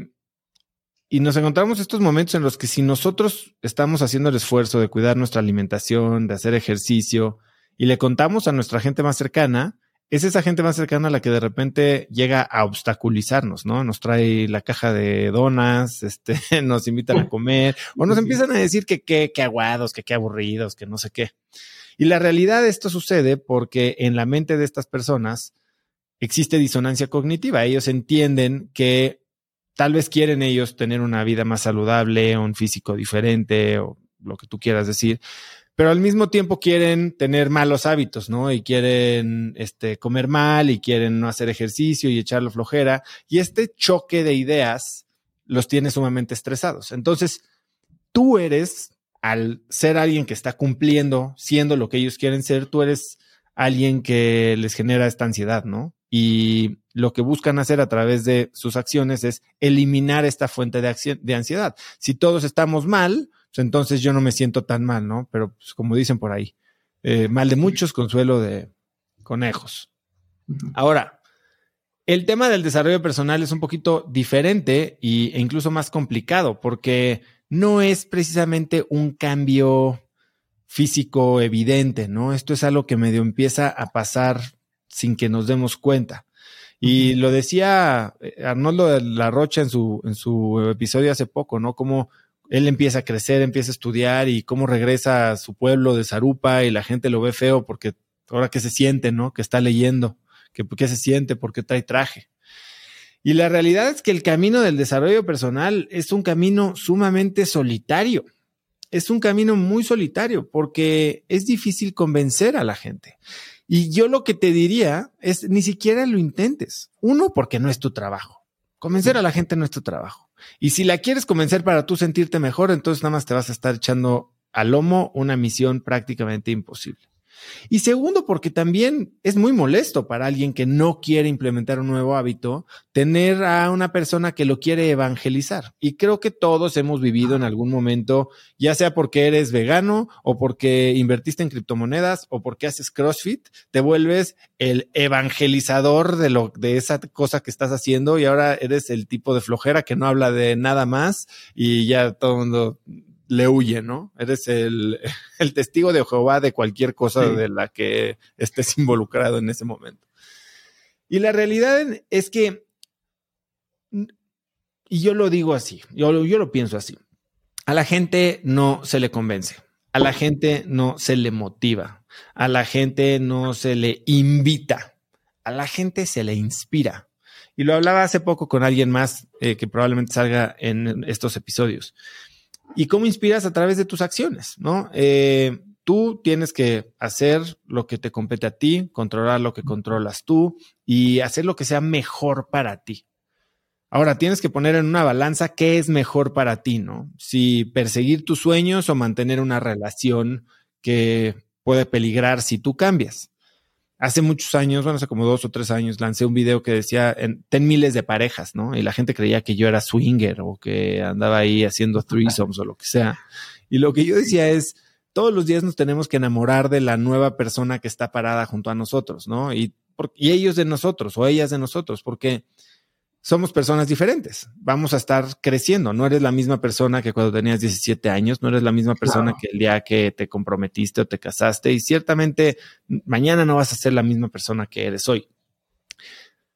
y nos encontramos estos momentos en los que si nosotros estamos haciendo el esfuerzo de cuidar nuestra alimentación, de hacer ejercicio, y le contamos a nuestra gente más cercana, es esa gente más cercana a la que de repente llega a obstaculizarnos, ¿no? Nos trae la caja de donas, este, nos invitan a comer, o nos empiezan a decir que qué, qué aguados, que qué aburridos, que no sé qué. Y la realidad de esto sucede porque en la mente de estas personas existe disonancia cognitiva. Ellos entienden que tal vez quieren ellos tener una vida más saludable, un físico diferente, o lo que tú quieras decir, pero al mismo tiempo quieren tener malos hábitos, ¿no? Y quieren este, comer mal y quieren no hacer ejercicio y echarlo flojera. Y este choque de ideas los tiene sumamente estresados. Entonces, tú eres, al ser alguien que está cumpliendo, siendo lo que ellos quieren ser, tú eres alguien que les genera esta ansiedad, ¿no? Y lo que buscan hacer a través de sus acciones es eliminar esta fuente de, de ansiedad. Si todos estamos mal, pues entonces yo no me siento tan mal, ¿no? Pero pues, como dicen por ahí, eh, mal de muchos, consuelo de conejos. Ahora, el tema del desarrollo personal es un poquito diferente y, e incluso más complicado porque no es precisamente un cambio físico evidente, ¿no? Esto es algo que medio empieza a pasar sin que nos demos cuenta. Y lo decía eh, Arnoldo de la Rocha en su, en su episodio hace poco, ¿no? Como él empieza a crecer, empieza a estudiar y cómo regresa a su pueblo de Zarupa y la gente lo ve feo porque ahora que se siente, ¿no? Que está leyendo, que qué se siente, porque trae traje. Y la realidad es que el camino del desarrollo personal es un camino sumamente solitario. Es un camino muy solitario porque es difícil convencer a la gente. Y yo lo que te diría es ni siquiera lo intentes. Uno, porque no es tu trabajo. Convencer a la gente no es tu trabajo. Y si la quieres convencer para tú sentirte mejor, entonces nada más te vas a estar echando al lomo una misión prácticamente imposible. Y segundo, porque también es muy molesto para alguien que no quiere implementar un nuevo hábito tener a una persona que lo quiere evangelizar. Y creo que todos hemos vivido en algún momento, ya sea porque eres vegano o porque invertiste en criptomonedas o porque haces CrossFit, te vuelves el evangelizador de lo de esa cosa que estás haciendo y ahora eres el tipo de flojera que no habla de nada más y ya todo el mundo le huye, ¿no? Eres el, testigo de Jehová de cualquier cosa de la que estés involucrado en ese momento. Y la realidad es que, y yo lo digo así, yo, yo lo pienso así, a la gente no se le convence, a la gente no se le motiva, a la gente no se le invita, a la gente se le inspira. Y lo hablaba hace poco con alguien más eh, que probablemente salga en estos episodios y cómo inspiras a través de tus acciones, ¿no? Eh, tú tienes que hacer lo que te compete a ti, controlar lo que controlas tú y hacer lo que sea mejor para ti. Ahora tienes que poner en una balanza qué es mejor para ti, ¿no? Si perseguir tus sueños o mantener una relación que puede peligrar si tú cambias hace muchos años, bueno, hace como dos o tres años, lancé un video que decía, ten miles de parejas, ¿no? Y la gente creía que yo era swinger o que andaba ahí haciendo threesomes o lo que sea. Y lo que yo decía es, todos los días nos tenemos que enamorar de la nueva persona que está parada junto a nosotros, ¿no? Y, y ellos de nosotros o ellas de nosotros, porque somos personas diferentes. Vamos a estar creciendo. No eres la misma persona que cuando tenías 17 años, no eres la misma persona que el día que te comprometiste o te casaste y ciertamente mañana no vas a ser la misma persona que eres hoy.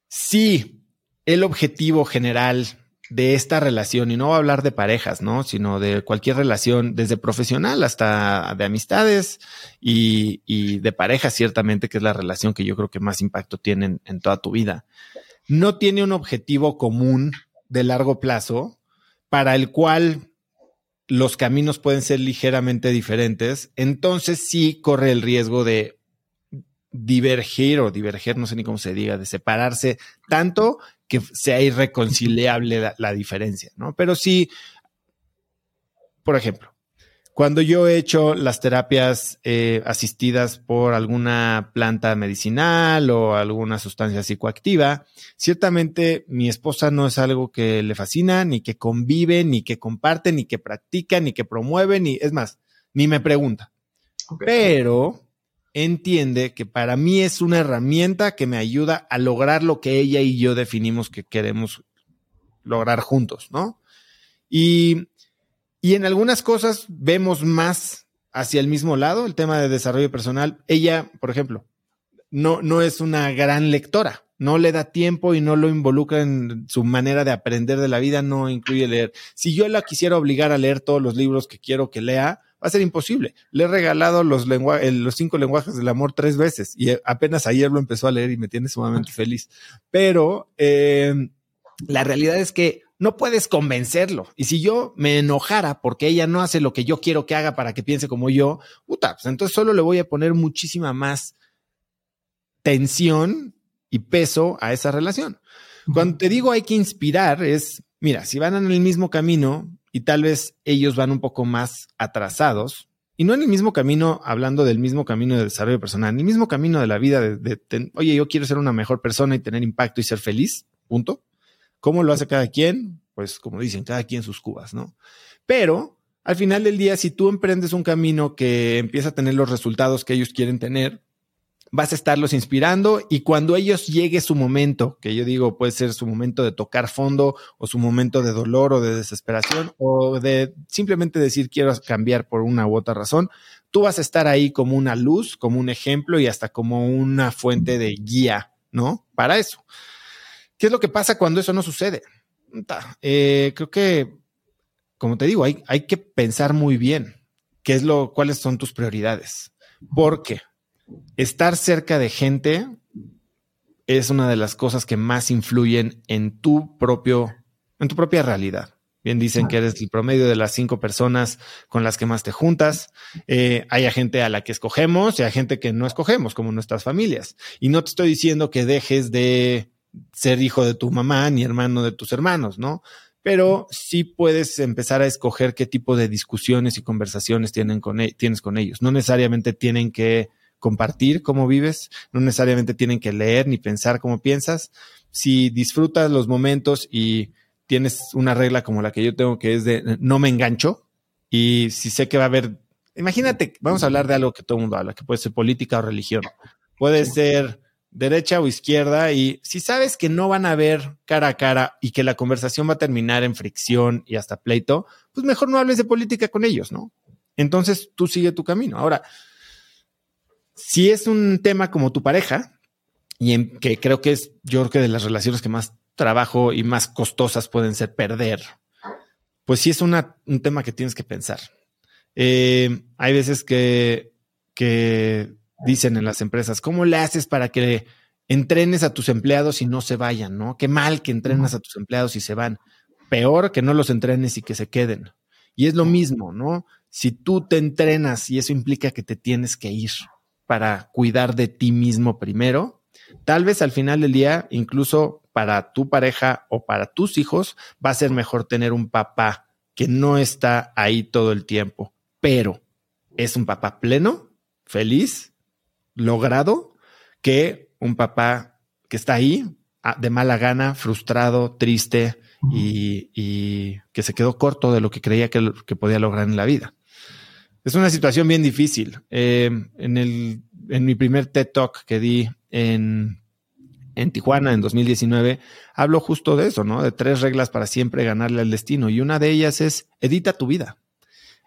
Sí, el objetivo general de esta relación, y no voy a hablar de parejas, ¿no? Sino de cualquier relación, desde profesional hasta de amistades y, de parejas, ciertamente, que es la relación que yo creo que más impacto tiene en toda tu vida no tiene un objetivo común de largo plazo para el cual los caminos pueden ser ligeramente diferentes, entonces sí corre el riesgo de divergir o diverger, no sé ni cómo se diga, de separarse tanto que sea irreconciliable la, diferencia, ¿no? Pero sí, por ejemplo, cuando yo he hecho las terapias eh, asistidas por alguna planta medicinal o alguna sustancia psicoactiva, ciertamente mi esposa no es algo que le fascina, ni que convive, ni que comparte, ni que practica, ni que promueve, ni es más, ni me pregunta. Pero entiende que para mí es una herramienta que me ayuda a lograr lo que ella y yo definimos que queremos lograr juntos, ¿no? Y y en algunas cosas vemos más hacia el mismo lado, el tema de desarrollo personal. Ella, por ejemplo, no, no es una gran lectora, no le da tiempo y no lo involucra en su manera de aprender de la vida, no incluye leer. Si yo la quisiera obligar a leer todos los libros que quiero que lea, va a ser imposible. Le he regalado los, los cinco lenguajes del amor tres veces y apenas ayer lo empezó a leer y me tiene sumamente feliz. Pero eh, la realidad es que no puedes convencerlo. Y si yo me enojara porque ella no hace lo que yo quiero que haga para que piense como yo, puta, pues entonces solo le voy a poner muchísima más tensión y peso a esa relación. Cuando te digo hay que inspirar es, mira, si van en el mismo camino y tal vez ellos van un poco más atrasados, y no en el mismo camino, hablando del mismo camino de desarrollo personal, en el mismo camino de la vida de, oye, yo quiero ser una mejor persona y tener impacto y ser feliz, punto. ¿Cómo lo hace cada quien? Pues como dicen, cada quien sus cubas, ¿no? Pero al final del día, si tú emprendes un camino que empieza a tener los resultados que ellos quieren tener, vas a estarlos inspirando y cuando ellos llegue su momento, que yo digo puede ser su momento de tocar fondo o su momento de dolor o de desesperación o de simplemente decir quiero cambiar por una u otra razón, tú vas a estar ahí como una luz, como un ejemplo y hasta como una fuente de guía, ¿no? Para eso. ¿Qué es lo que pasa cuando eso no sucede? Eh, creo que, como te digo, hay, que pensar muy bien qué es lo, cuáles son tus prioridades. Porque estar cerca de gente es una de las cosas que más influyen en tu propio, en tu propia realidad. Bien dicen que eres el promedio de las cinco personas con las que más te juntas. Eh, hay gente a la que escogemos y hay gente que no escogemos, como nuestras familias. Y no te estoy diciendo que dejes de ser hijo de tu mamá ni hermano de tus hermanos, ¿no? Pero sí puedes empezar a escoger qué tipo de discusiones y conversaciones tienen con, e, tienes con ellos. No necesariamente tienen que compartir cómo vives, no necesariamente tienen que leer ni pensar cómo piensas. Si disfrutas los momentos y tienes una regla como la que yo tengo que es de no me engancho y si sé que va a haber, imagínate, vamos a hablar de algo que todo el mundo habla, que puede ser política o religión, puede ser derecha o izquierda y si sabes que no van a ver cara a cara y que la conversación va a terminar en fricción y hasta pleito, pues mejor no hables de política con ellos, ¿no? Entonces tú sigue tu camino. Ahora, si es un tema como tu pareja, y en, que creo que es, yo creo que de las relaciones que más trabajo y más costosas pueden ser perder, pues sí es un tema que tienes que pensar. Eh, hay veces que, que dicen en las empresas, ¿cómo le haces para que entrenes a tus empleados y no se vayan, ¿no? Qué mal que entrenas a tus empleados y se van. Peor que no los entrenes y que se queden. Y es lo mismo, ¿no? Si tú te entrenas y eso implica que te tienes que ir para cuidar de ti mismo primero, tal vez al final del día, incluso para tu pareja o para tus hijos, va a ser mejor tener un papá que no está ahí todo el tiempo, pero es un papá pleno, feliz logrado que un papá que está ahí ah, de mala gana, frustrado, triste y, que se quedó corto de lo que creía que, podía lograr en la vida. Es una situación bien difícil. Eh, en, el, en mi primer TED Talk que di en, en Tijuana en 2019, hablo justo de eso, ¿no? De tres reglas para siempre ganarle al destino. Y una de ellas es edita tu vida.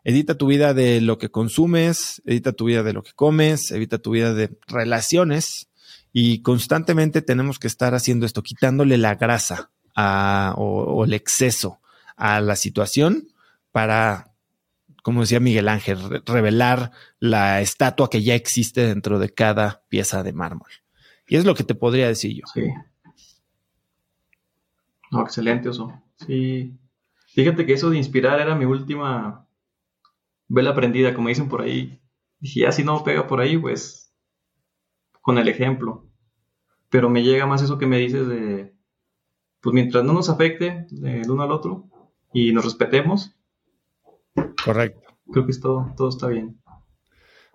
Edita tu vida de lo que consumes, edita tu vida de lo que comes, evita tu vida de relaciones y constantemente tenemos que estar haciendo esto, quitándole la grasa o, el exceso a la situación para, como decía Miguel Ángel, revelar la estatua que ya existe dentro de cada pieza de mármol. Y es lo que te podría decir yo. Sí. No, excelente, Oso. Sí. Fíjate que eso de inspirar era mi última vela prendida, como dicen por ahí. Dije, ya si no pega por ahí, pues con el ejemplo. Pero me llega más eso que me dices de, pues mientras no nos afecte el uno al otro y nos respetemos. Correcto. Creo que todo, todo está bien.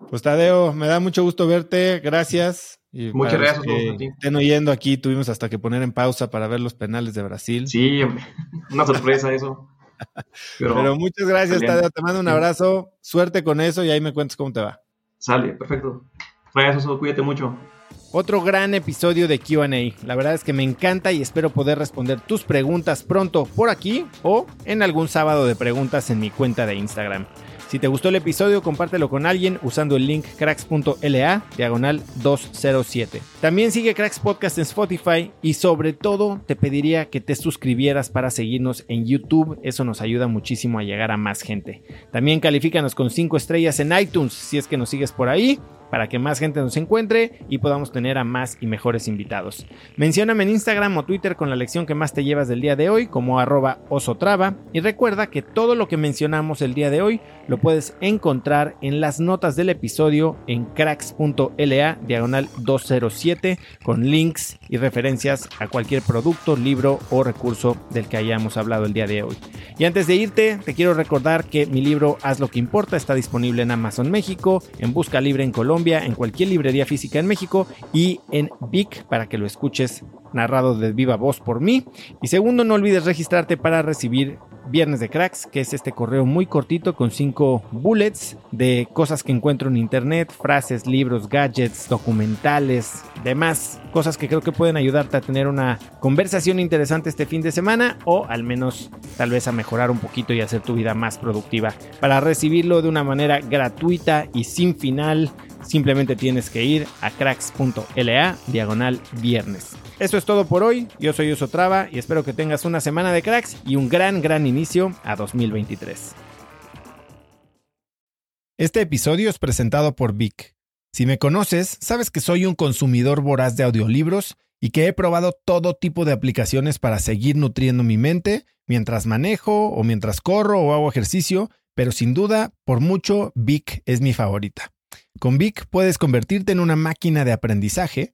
Pues Tadeo, me da mucho gusto verte, gracias. Y Muchas gracias. a ti. estén oyendo aquí, tuvimos hasta que poner en pausa para ver los penales de Brasil. Sí, una sorpresa eso. Pero, muchas gracias, Tadeo. Te mando un abrazo. Suerte con eso y ahí me cuentas cómo te va. Sale, perfecto. Gracias, cuídate mucho. Otro gran episodio de QA. La verdad es que me encanta y espero poder responder tus preguntas pronto por aquí o en algún sábado de preguntas en mi cuenta de Instagram. Si te gustó el episodio, compártelo con alguien usando el link cracks.la diagonal 207. También sigue Cracks Podcast en Spotify y sobre todo te pediría que te suscribieras para seguirnos en YouTube. Eso nos ayuda muchísimo a llegar a más gente. También califícanos con 5 estrellas en iTunes si es que nos sigues por ahí para que más gente nos encuentre y podamos tener a más y mejores invitados. Mencióname en Instagram o Twitter con la lección que más te llevas del día de hoy como arroba osotrava y recuerda que todo lo que mencionamos el día de hoy lo puedes encontrar en las notas del episodio en cracks.la diagonal 207 con links y referencias a cualquier producto, libro o recurso del que hayamos hablado el día de hoy. Y antes de irte, te quiero recordar que mi libro Haz lo que importa está disponible en Amazon México, en Busca Libre en Colombia, en cualquier librería física en México y en Vic para que lo escuches narrado de viva voz por mí. Y segundo, no olvides registrarte para recibir Viernes de Cracks, que es este correo muy cortito con cinco bullets de cosas que encuentro en internet, frases, libros, gadgets, documentales, demás cosas que creo que pueden ayudarte a tener una conversación interesante este fin de semana o al menos tal vez a mejorar un poquito y hacer tu vida más productiva. Para recibirlo de una manera gratuita y sin final, simplemente tienes que ir a cracks.la diagonal viernes. Eso es todo por hoy. Yo soy Uso Traba y espero que tengas una semana de cracks y un gran, gran inicio a 2023. Este episodio es presentado por Vic. Si me conoces, sabes que soy un consumidor voraz de audiolibros y que he probado todo tipo de aplicaciones para seguir nutriendo mi mente mientras manejo o mientras corro o hago ejercicio, pero sin duda, por mucho, Vic es mi favorita. Con Vic puedes convertirte en una máquina de aprendizaje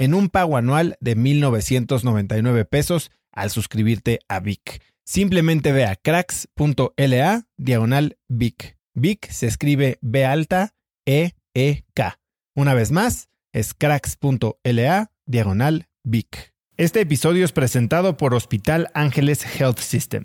en un pago anual de 1.999 pesos al suscribirte a Vic. Simplemente ve a cracks.la diagonal Vic. Vic se escribe B alta E E K. Una vez más, es cracks.la diagonal Vic. Este episodio es presentado por Hospital Ángeles Health System.